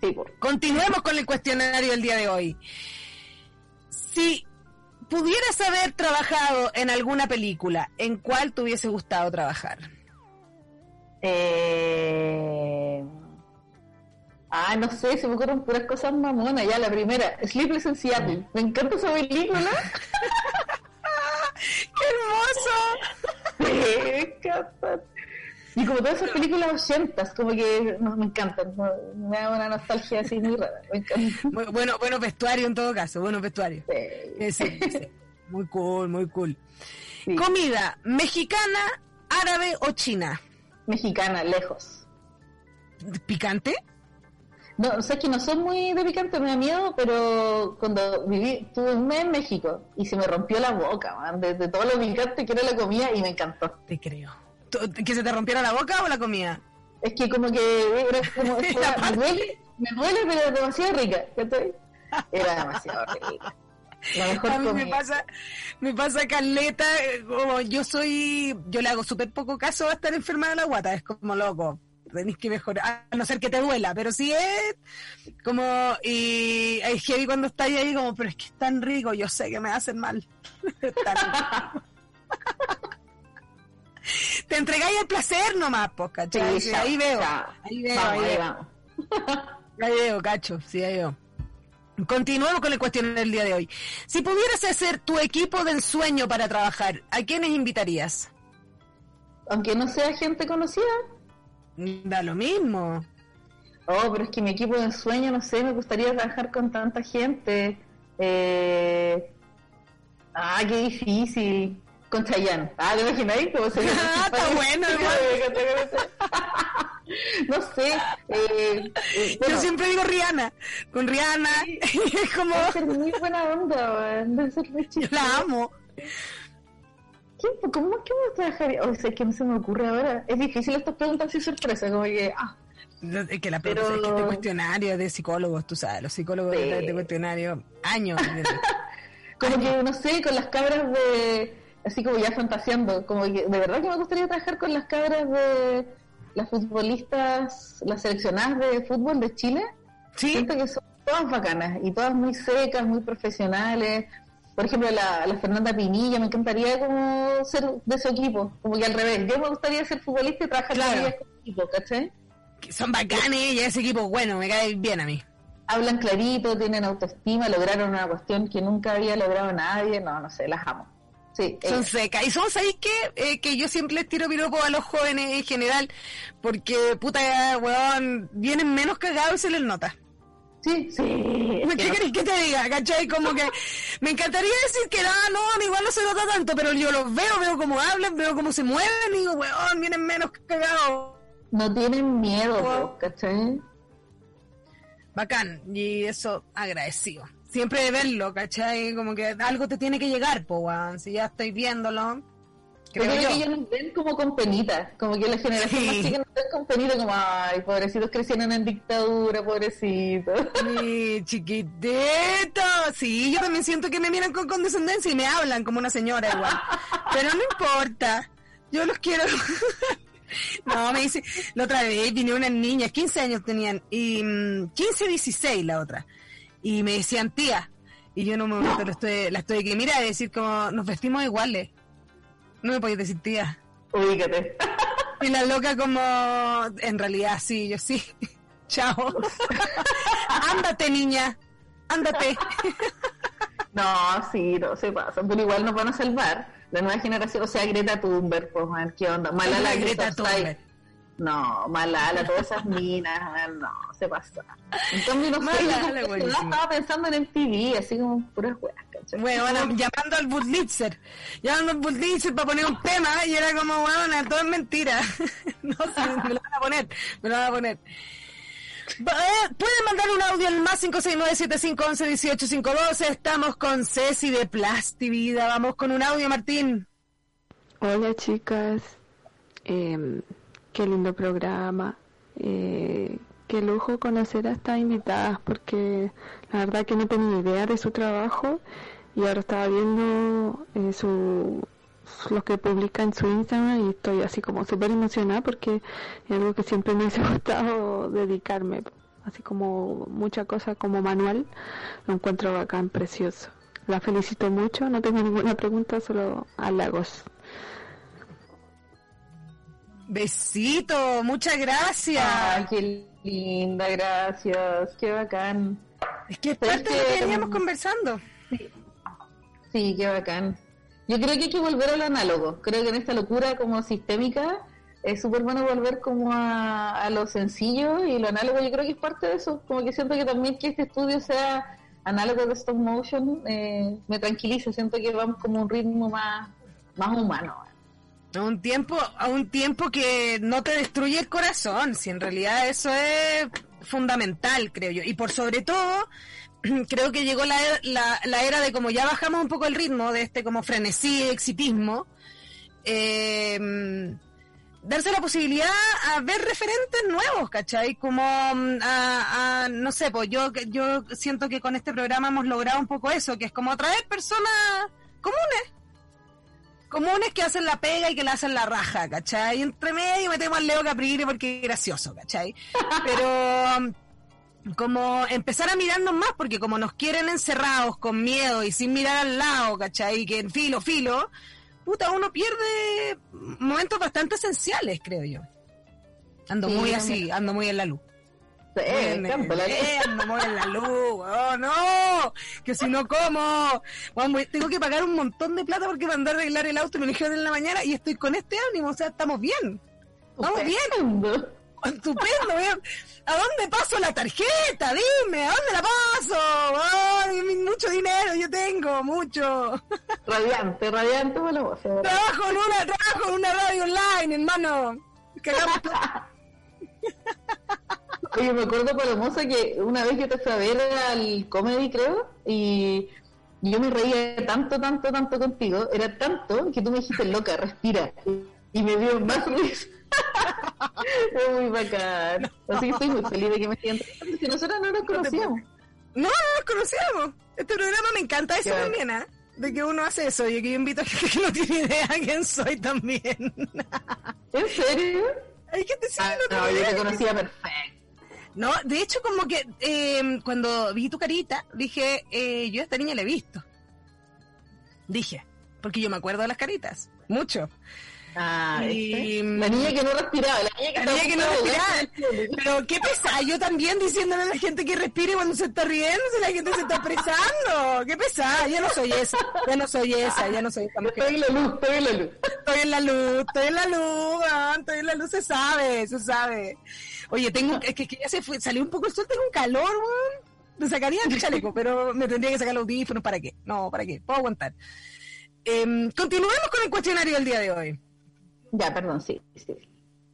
Sí, por. Continuemos con el cuestionario del día de hoy. Si pudieras haber trabajado en alguna película, ¿en cuál te hubiese gustado trabajar? Eh... Ah, no sé, se me ocurren puras cosas mamonas. Ya, la primera, Sleepless in Seattle. Me encanta esa película. ¡Qué hermoso! me encanta. Y como todas esas películas ochentas, como que no, me encantan. Me da una nostalgia así muy rara. Me encanta. Bueno, bueno, vestuario en todo caso, bueno vestuario. Sí. Eh, sí, sí. Muy cool, muy cool. Comida, mexicana, árabe o china. Mexicana, lejos. ¿Picante? No, o sea, es que no soy muy de picante, me da miedo, pero cuando viví, tuve un mes en México y se me rompió la boca, man, de, de todo lo picante que era la comida y me encantó. Te creo. ¿Tú- ¿Que se te rompiera la boca o la comida? Es que como que era como, era- me duele, me duele, pero demasiado rica, ¿cachai? Era demasiado rica. La mejor A mí me pasa, me pasa caleta, como yo soy, yo le hago súper poco caso a estar enferma de la guata, es como loco, tenés que mejorar, a no ser que te duela, pero sí es como, y es heavy cuando estás ahí como, pero es que es tan rico, yo sé que me hacen mal. Tan rico. Te entregáis el placer nomás, pues, ¿cachai? Sí, Sí, ya, ahí veo, ahí veo, Vamos, ahí ahí veo. vamos. Ahí veo, cacho, sí, ahí veo. Continuemos con el cuestionario del día de hoy. Si pudieras hacer tu equipo de ensueño para trabajar, ¿a quiénes invitarías? Aunque no sea gente conocida. Da lo mismo. Oh, pero es que mi equipo de ensueño, no sé, me gustaría trabajar con tanta gente. Eh... Ah, qué difícil. Con Chayanne. Ah, ¿te imagináis? ¿Cómo sería? Ah, está bueno, No sé. Eh, eh, bueno, Yo siempre digo Rihanna. Con Rihanna. es como, Debe ser muy buena onda. Debe ser muy yo la amo. ¿Qué- ¿Cómo que me trabajaría? O sea, que no se me ocurre ahora. Es difícil estas preguntas así sorpresa, como que, ah, Es que la Pero- es que este cuestionario es de psicólogos, tú sabes, los psicólogos Sí. de este cuestionario, años. como que, no sé, con las cabras de, así como ya fantaseando, como que de verdad que me gustaría trabajar con las cabras de las futbolistas, las seleccionadas de fútbol de Chile. ¿Sí? Siento que son todas bacanas y todas muy secas, muy profesionales. Por ejemplo, la, la Fernanda Pinilla, me encantaría como ser de su equipo, como que al revés. Yo me gustaría ser futbolista y trabajar Claro. con como equipo, ¿cachai? Que Son bacanes y ese equipo, bueno, me cae bien a mí. Hablan clarito, tienen autoestima, lograron una cuestión que nunca había logrado nadie. No, no sé, las amo. Sí, Son ellas. secas. Y son, ¿sabéis qué? Eh, que yo siempre les tiro piropo a los jóvenes en general, porque, puta, weón, vienen menos cagados y se les nota. Sí, sí. ¿Qué que no- querés que te diga? ¿Cachai? Como que me encantaría decir que no, no, a mí igual no se nota tanto, pero yo los veo, veo cómo hablan, veo cómo se mueven y digo, weón, vienen menos cagados. no tienen miedo, po, ¿cachai? Bacán, y eso agradecido. Siempre de verlo, ¿cachai? Como que algo te tiene que llegar, po, weón. Si ya estoy viéndolo, Yo creo creo yo. que ellos nos ven como con penita, como que la generación Sí. más chica nos ven con penita, como, ay, pobrecitos crecieron en dictadura, pobrecitos. Mi chiquitito. Sí, yo también siento que me miran con condescendencia y me hablan como una señora igual. Pero no importa. Yo los quiero. No, me dice, la otra vez vinieron unas niñas, 15 años tenían, y mm, 15, 16 la otra. Y me decían tía. Y yo en un momento la estoy, la estoy que mira, decir como, nos vestimos iguales. No me podéis decir tía. Ubícate. Y la loca como, en realidad sí, yo sí. Chao. Ándate, niña. Ándate. No, sí, no se pasa, pero igual nos van a salvar. La nueva generación, o sea, Greta Thunberg, pues, man, ¿qué onda? Malala Greta Thunberg. No, Malala, todas esas minas, no, se pasa. En cambio, no sé, Malala, yo buenísimo. estaba pensando en MTV, así como puras weas, ¿cachai? Bueno, bueno, llamando al Budlitzer, llamando al Budlitzer para poner un tema y era como, bueno, todo es mentira. no, sí, me lo van a poner, me lo van a poner. Eh, Pueden mandar un audio al más 569-7511-1852. Estamos con Ceci de Plasti Vida. Vamos con un audio, Martín. Hola chicas, Em, qué lindo programa, eh, qué lujo conocer a estas invitadas porque la verdad que no tenía idea de su trabajo y ahora estaba viendo eh, su, los que publica en su Instagram y estoy así como súper emocionada porque es algo que siempre me hubiese gustado dedicarme, así como mucha cosa como manual, lo encuentro bacán, precioso. La felicito mucho, no tengo ninguna pregunta, solo halagos. Besito, muchas gracias. Ay, qué linda, gracias, qué bacán. es que es parte de lo que veníamos conversando. Sí, qué bacán. Yo creo que hay que volver al análogo. Creo que en esta locura como sistémica es súper bueno volver como a, a lo sencillo y lo análogo. Yo creo que es parte de eso. Como que siento que también que este estudio sea análogo de stop motion eh, me tranquiliza. Siento que vamos como a un ritmo más, más humano. A un tiempo, a un tiempo que no te destruye el corazón, si en realidad eso es fundamental, creo yo. Y por sobre todo, creo que llegó la, la, la era de como ya bajamos un poco el ritmo de este como frenesí, exitismo, eh, darse la posibilidad a ver referentes nuevos, ¿cachai? Como mm, a, a- no sé, pues yo, yo siento que con este programa hemos logrado un poco eso, que es como atraer personas comunes comunes que hacen la pega y que la hacen la raja, ¿cachai? Y entre medio metemos al Leo Caprile porque es gracioso, ¿cachai? Pero um, como empezar a mirarnos más, porque como nos quieren encerrados, con miedo y sin mirar al lado, ¿cachai? Y que en filo, filo, puta, uno pierde momentos bastante esenciales, creo yo. Ando Sí, muy así, ando muy en la luz. Eh, en la luz, weón, no, que si no como, tengo que pagar un montón de plata porque mandé a arreglar el auto, me lo dijeron en la mañana y estoy con este ánimo, o sea, estamos bien, estamos bien, Estupendo. ¿A dónde paso la tarjeta? Dime, ¿a dónde la paso? Mucho dinero yo tengo, mucho. Radiante, radiante verdad. Trabajo en una, trabajo en una radio online, hermano. Plata. Oye, me acuerdo, Palomosa, que una vez yo te fui a ver al comedy, creo, y yo me reía tanto, tanto, tanto contigo, era tanto que tú me dijiste, loca, respira, y me dio más risa. es muy bacán. Así que estoy muy feliz de que me sigan tratando, que nosotros no nos conocíamos. No, no nos conocíamos. Este programa me encanta eso también, ¿ah? De que uno hace eso y que yo invito a gente que no tiene idea quién soy también. ¿En serio? Hay gente sí, Ah, no no, yo te conocía perfecto. No, de hecho, como que eh, cuando vi tu carita, dije, eh, yo a esta niña la he visto. Dije, porque yo me acuerdo de las caritas, mucho. Ah, Y- ¿viste? La niña que no respiraba, la niña que, La niña que no respiraba. Pero qué pesada, yo también diciéndole a la gente que respire cuando se está riendo, si la gente se está expresando. Qué pesada, ya no soy esa, ya no soy esa, ya no soy esa mujer. Estoy en la luz, estoy en la luz. Estoy en la luz, estoy en la luz, weón, estoy en la luz, se sabe, se sabe. Oye, tengo, es que, que ya se fue, salió un poco el sol, tengo un calor, weón. Me sacaría el chaleco, pero me tendría que sacar los audífonos, ¿para qué? No, ¿para qué? Puedo aguantar. Em, continuemos con el cuestionario del día de hoy. Ya, perdón, sí, sí.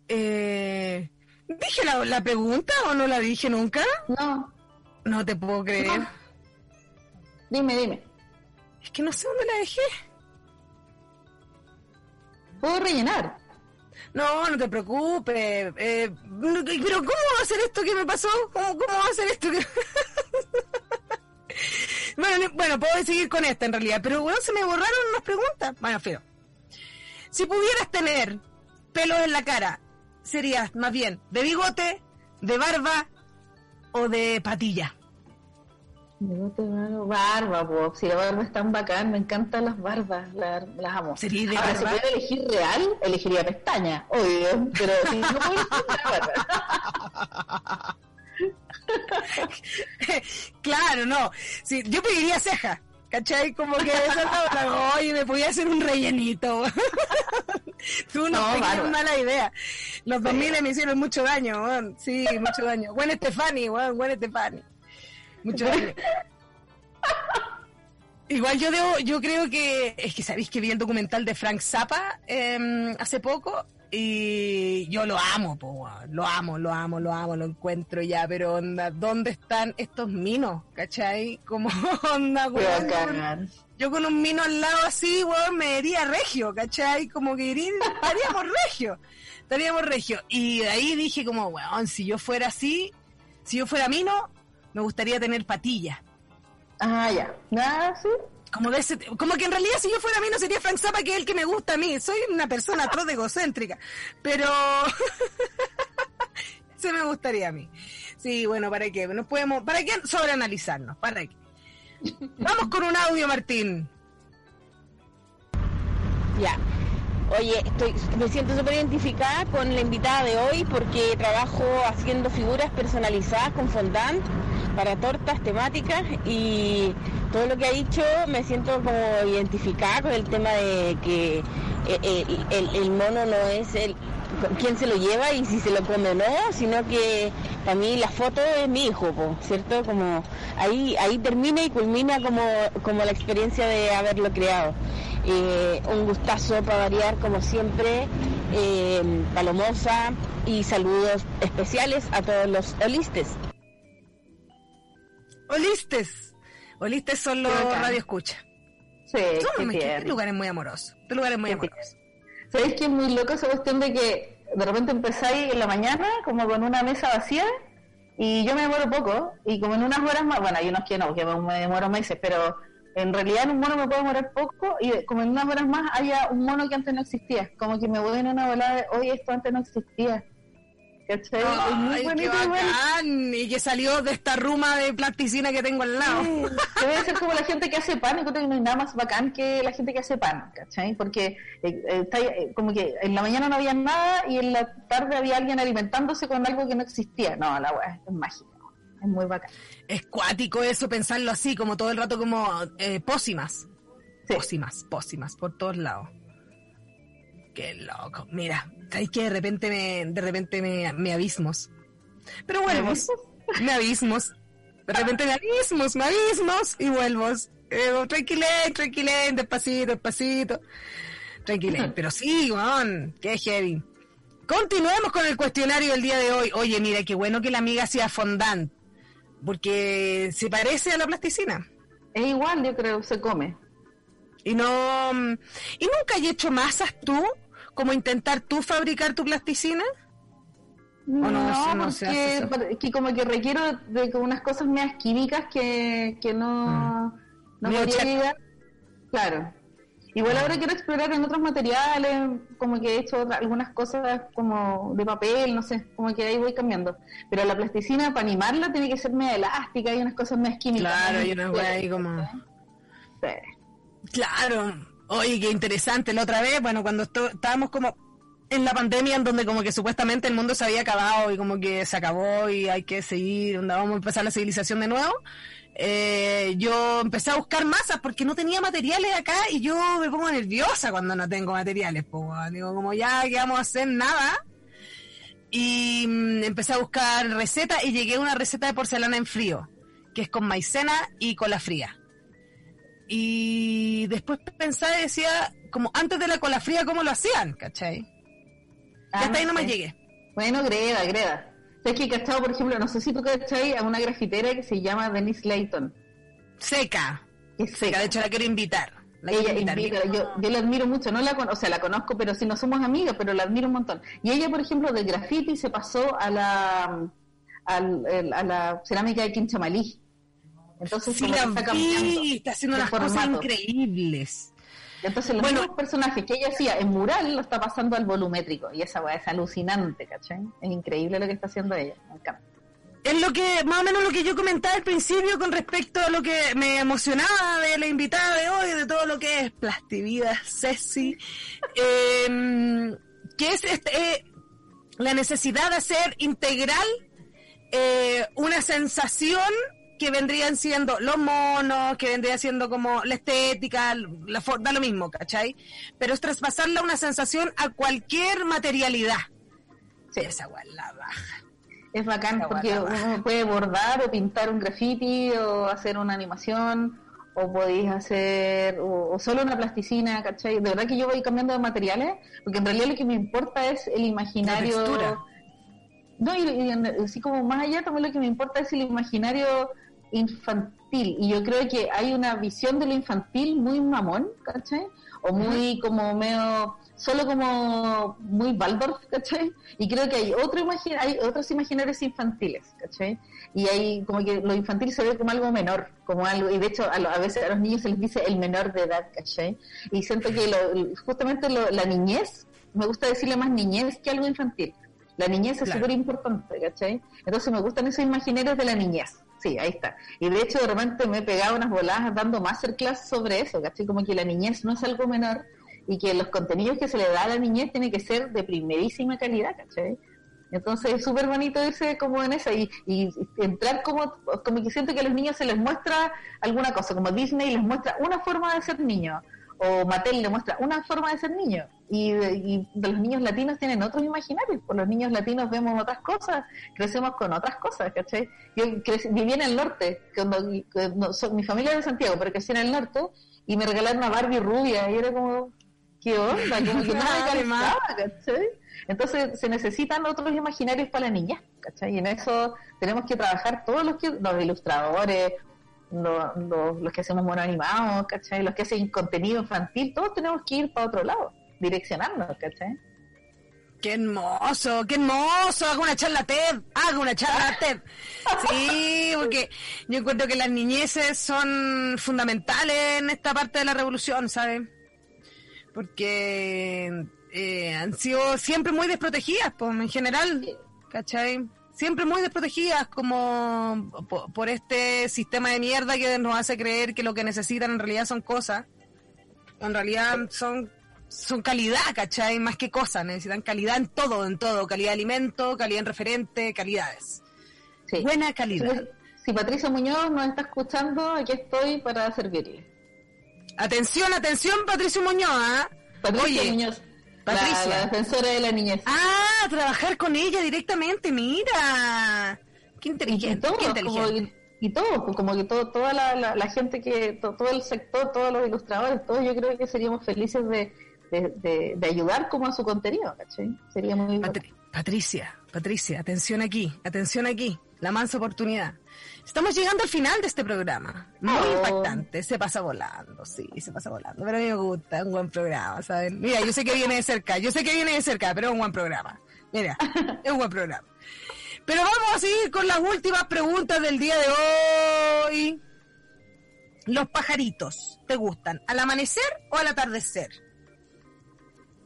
Eh, ¿Dije la, la pregunta o no la dije nunca? No, No te puedo creer. No. dime, dime. Es que no sé dónde la dejé. ¿Puedo rellenar? No, no te preocupes. Eh, pero ¿cómo va a ser esto que me pasó? ¿Cómo, cómo va a ser esto que... bueno, no- bueno, puedo seguir con esta en realidad, pero bueno, se me borraron unas preguntas. Bueno, feo. Si pudieras tener pelos en la cara, ¿serías más bien de bigote, de barba o de patilla? Bigote, barba, barba, po. Si la barba es tan bacán, me encantan las barbas, la- las amo. ¿Sería de Ahora, si pudiera elegir real, elegiría pestaña, obvio, pero si no puedo elegir la barba. claro, no. Sí, yo pediría ceja. ¿Cachai? Como que esa es la otra. Oye, me podía hacer un rellenito. Tú no, No, mala idea. Los 2000 me hicieron mucho daño, weón. Sí, mucho daño. Gwen Stefani, weón, Gwen Stefani. Mucho daño. Igual yo debo, yo creo que, es que sabéis que vi el documental de Frank Zappa em, hace poco y yo lo amo, po, lo amo, lo amo, lo amo, lo encuentro ya, pero onda, ¿dónde están estos minos? ¿Cachai? Como onda, weón. con- Yo con un mino al lado así, weón, me iría regio, ¿cachai? Como que iría, estaríamos regio, estaríamos regio. Y de ahí dije como, weón, si yo fuera así, si yo fuera mino, me gustaría tener patillas. Ah, ya. Nada, sí. Como, de ese, como que en realidad si yo fuera mí no sería Frank Zappa que es el que me gusta a mí. Soy una persona atroz de egocéntrica. Pero se me gustaría a mí. Sí, bueno, ¿para qué? No podemos, ¿Para qué sobreanalizarnos? ¿Para qué? Vamos con un audio, Martín. Ya. Oye, estoy, me siento súper identificada con la invitada de hoy porque trabajo haciendo figuras personalizadas con fondant para tortas temáticas y todo lo que ha dicho me siento como identificada con el tema de que eh, eh, el, mono no es el quién se lo lleva y si se lo come o no, sino que para mí la foto es mi hijo, ¿cierto? Como ahí ahí termina y culmina como, como la experiencia de haberlo creado. Eh, un gustazo para variar como siempre, eh, Palomosa y saludos especiales a todos los holistes. Olistes. Olistes son los Qué bacán. radioescucha. Sí, Son qué qué tierno. lugares muy amorosos. Qué lugares muy amorosos. ¿Sabéis que es muy loco esa cuestión de que de repente empezáis en la mañana como con una mesa vacía y yo me demoro poco y como en unas horas más, bueno, hay unos que no, que me demoro meses, pero en realidad en un mono me puedo demorar poco y como en unas horas más haya un mono que antes no existía, como que me voy en una volada de, oye, esto antes no existía. ¿Cachai? es muy Ay, qué bonito igual. bacán. Y que salió de esta ruma de plasticina que tengo al lado. Sí, debe ser como la gente que hace pan, encuentro que no hay nada más bacán que la gente que hace pan, ¿cachai? Porque eh, eh, está eh, como que en la mañana no había nada y en la tarde había alguien alimentándose con algo que no existía. No, la weá es mágico, es muy bacán. Es cuático eso, pensarlo así, como todo el rato como eh, pócimas. Sí. Pócimas, pócimas, por todos lados. Qué loco. Mira, sabes que de repente me, de repente me, me abismos. Pero vuelvos. Me abismos. De repente me abismos, me abismos y vuelvos. Eh, tranquilén, tranquilén, despacito, despacito. Tranquilén. Pero sí, weón, qué heavy. Continuemos con el cuestionario del día de hoy. Oye, mira, qué bueno que la amiga sea fondant. Porque se parece a la plasticina. Es igual, yo creo, se come. Y no. mm, ¿Y nunca has hecho masas tú? Como intentar tú fabricar tu plasticina? No, no, no porque que como que requiero de unas cosas más químicas que, que no, no Medio podría llegar. Claro. Igual ahora quiero explorar en otros materiales, como que he hecho otra- algunas cosas como de papel, no sé, como que ahí voy cambiando. Pero la plasticina, para animarla, tiene que ser media elástica, hay unas cosas más químicas. Claro, y una ahí como. Sí. Claro. Oye, qué interesante. La otra vez, bueno, cuando estábamos como en la pandemia, en donde como que supuestamente el mundo se había acabado y como que se acabó y hay que seguir, donde vamos a empezar la civilización de nuevo. Eh, yo empecé a buscar masas porque no tenía materiales acá y yo me pongo nerviosa cuando no tengo materiales. Digo, como ya que vamos a hacer nada. Y mm, empecé a buscar recetas y llegué a una receta de porcelana en frío, que es con maicena y cola fría. Y después pensaba y decía, como antes de la cola fría, ¿cómo lo hacían? ¿Cachai? Ah, y hasta ahí no me llegué. Bueno, Greda, Greda. ¿Sabes que he cachado, por ejemplo, no sé si tú cachai a una grafitera que se llama Denise Layton? Seca. Es Seca, de hecho la quiero invitar. La quiero ella invitar. invita, yo, yo la admiro mucho, no la o sea, la conozco, pero si no somos amigas, pero la admiro un montón. Y ella, por ejemplo, de graffiti se pasó a la el- a la cerámica de Quinchamalí. Entonces, Sí, la está vi, está haciendo unas cosas increíbles. Entonces, los Bueno. mismos personajes que ella hacía en mural lo está pasando al volumétrico. Y esa weá es alucinante, ¿cachai? Es increíble lo que está haciendo ella. Me encanta. Es lo que, más o menos lo que yo comentaba al principio con respecto a lo que me emocionaba de la invitada de hoy, de todo lo que es Plastivida, Ceci, eh, que es este, eh, la necesidad de hacer integral eh, una sensación que vendrían siendo los monos, que vendría siendo como la estética, la da lo mismo, ¿cachai? Pero es traspasarla una sensación a cualquier materialidad. Sí. Esa la baja. Es bacán porque uno puede bordar o pintar un graffiti o hacer una animación o podéis hacer o, solo una plasticina, ¿cachai? De verdad que yo voy cambiando de materiales porque en realidad lo que me importa es el imaginario. No, y, así como más allá también lo que me importa es el imaginario infantil y yo creo que hay una visión de lo infantil muy mamón, ¿cachai? O muy como medio solo como muy Waldorf, ¿cachai? Y creo que hay otro hay otros imaginarios infantiles, ¿cachai? Y hay como que lo infantil se ve como algo menor, como algo, y de hecho a, veces a los niños se les dice el menor de edad, ¿cachai? Y siento que lo, justamente la niñez, me gusta decirle más niñez que algo infantil. La niñez es súper importante, ¿cachai? Entonces me gustan esos imaginarios de la niñez. Sí, ahí está. Y de hecho de repente me he pegado unas voladas dando masterclass sobre eso, ¿cachai? Como que la niñez no es algo menor, y que los contenidos que se le da a la niñez tienen que ser de primerísima calidad, ¿cachai? Entonces es súper bonito irse como en esa y, entrar como, como que siento que a los niños se les muestra alguna cosa, como Disney les muestra una forma de ser niño, o Mattel le muestra una forma de ser niño, y, los niños latinos tienen otros imaginarios, por los niños latinos vemos otras cosas, crecemos con otras cosas, ¿cachai? Yo viví en el norte, cuando, mi familia es de Santiago, pero crecí en el norte, y me regalaron una Barbie rubia, y era como, ¿qué onda? Como que no ¿cachai? Entonces se necesitan otros imaginarios para la niña, ¿cachai? Y en eso tenemos que trabajar todos los que, los ilustradores, los, los, que hacemos mono animados, ¿cachai? Los que hacen contenido infantil, todos tenemos que ir para otro lado, direccionarnos, ¿cachai? ¡Qué hermoso! ¡Qué hermoso! Haga una charla TED, haga una charla TED. Sí, porque yo encuentro que las niñeces son fundamentales en esta parte de la revolución, ¿sabes? porque eh, han sido siempre muy desprotegidas, pues, en general, ¿cachai? Siempre muy desprotegidas como por, este sistema de mierda que nos hace creer que lo que necesitan en realidad son cosas. En realidad son son calidad, ¿cachai? Más que cosas, necesitan calidad en todo, en todo, calidad de alimento, calidad en referente, calidades. Buena calidad. Si, Patricia Muñoz nos está escuchando, aquí estoy para servirle. Atención, atención, Patricio Muñoz. ¿ah? Patricia Muñoz. Patricia. La, defensora de la niñez. Ah, trabajar con ella directamente, mira. Qué inteligente. Y, qué inteligente. y, todo, pues, como que todo, toda la, gente que, todo, el sector, todos los ilustradores, todos yo creo que seríamos felices de, de, ayudar como a su contenido, ¿cachai? Sería muy... Patricia, Patricia, atención aquí, atención aquí, la mansa oportunidad. Estamos llegando al final de este programa. Muy oh. impactante. Se pasa volando, sí, se pasa volando. Pero a mí me gusta, es un buen programa, ¿saben? Mira, yo sé que viene de cerca, yo sé que viene de cerca, pero es un buen programa. Mira, es un buen programa. Pero vamos a seguir con las últimas preguntas del día de hoy. Los pajaritos, ¿te gustan? ¿Al amanecer o al atardecer?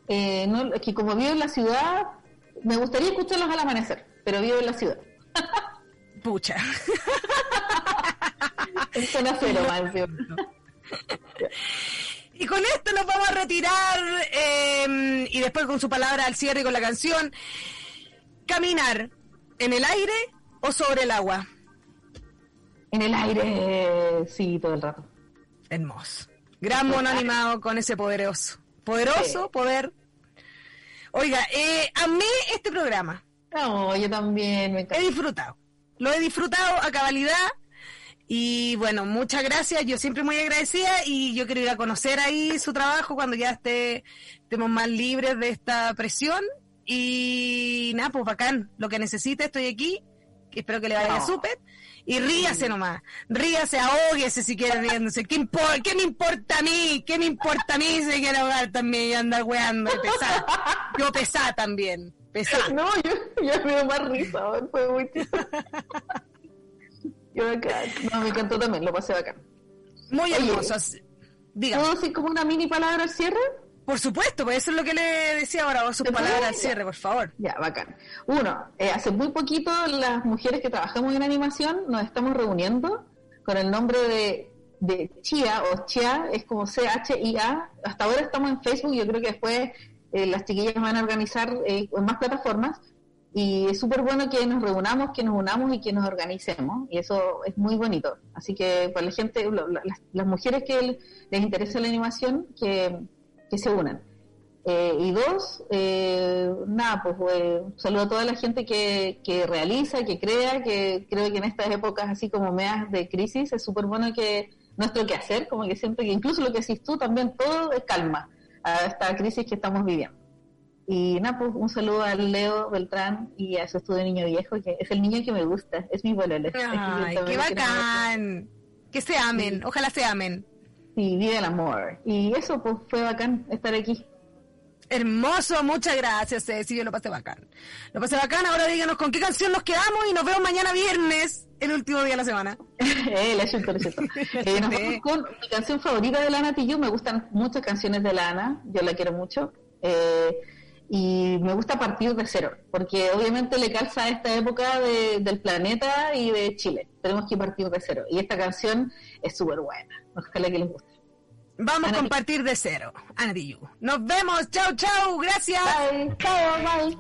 Eh, no, es que como vivo en la ciudad, me gustaría escucharlos al amanecer, pero vivo en la ciudad. Pucha. Y con esto nos vamos a retirar em, y después con su palabra al cierre y con la canción. Caminar en el aire o sobre el agua. En el aire, sí, todo el rato. Hermoso. Gran mono animado con ese poderoso. Poderoso poder. Oiga, eh, amé este programa. No, yo también me He disfrutado lo he disfrutado a cabalidad. Y bueno, muchas gracias. Yo siempre muy agradecida y yo quiero ir a conocer ahí su trabajo cuando ya esté, estemos más libres de esta presión. Y nada, pues bacán. Lo que necesite, estoy aquí. Espero que le vaya súper. Y ríase nomás. Ríase, ahóguese si quiere riéndose. ¿Qué, ¿Qué me importa a mí? ¿Qué me importa a mí si quiere ahogar también y andar weando y pesar? Yo pesá también. No, yo, yo me dio más risa, fue muy Yo No, me encantó también, lo pasé bacán. Muy hermoso. Diga. ¿Puedo decir como una mini palabra al cierre? Por supuesto, pues eso es lo que le decía ahora, sus palabras al cierre, por favor. Ya, bacán. Uno, eh, hace muy poquito las mujeres que trabajamos en animación nos estamos reuniendo con el nombre de, de Chia o Chia, es como C-H-I-A. Hasta ahora estamos en Facebook, yo creo que después eh, las chiquillas van a organizar eh, en más plataformas y es súper bueno que nos reunamos, que nos unamos y que nos organicemos y eso es muy bonito. Así que para la gente, las, mujeres que les interesa la animación, que, se unan. Eh, y dos, eh, nada, pues eh, saludo a toda la gente que, que realiza, que crea, que creo que en estas épocas así como meas de crisis es súper bueno que nuestro quehacer, como que siempre que incluso lo que decís tú también, todo es calma a esta crisis que estamos viviendo. Y nada, pues un saludo al Leo Beltrán y a su estudio Niño Viejo, que es el niño que me gusta, es mi bolele. Ay, qué bacán. Que se amen, ojalá se amen. Sí, vive el amor. Y eso, pues fue bacán estar aquí. Hermoso, muchas gracias, Ceci, yo lo pasé bacán. Lo pasé bacán, ahora díganos con qué canción nos quedamos y nos vemos mañana viernes, el último día de la semana. eh, la eh, nos vamos con mi canción favorita de Lana Tijoux, me gustan muchas canciones de Lana, yo la quiero mucho. Eh, y me gusta partir de cero, porque obviamente le calza a esta época del planeta y de Chile. Tenemos que partir de cero. Y esta canción es súper buena. Ojalá que les guste. Vamos a compartir de cero. Ana Nos vemos. Chau, chau. Gracias. Bye. Chao, bye.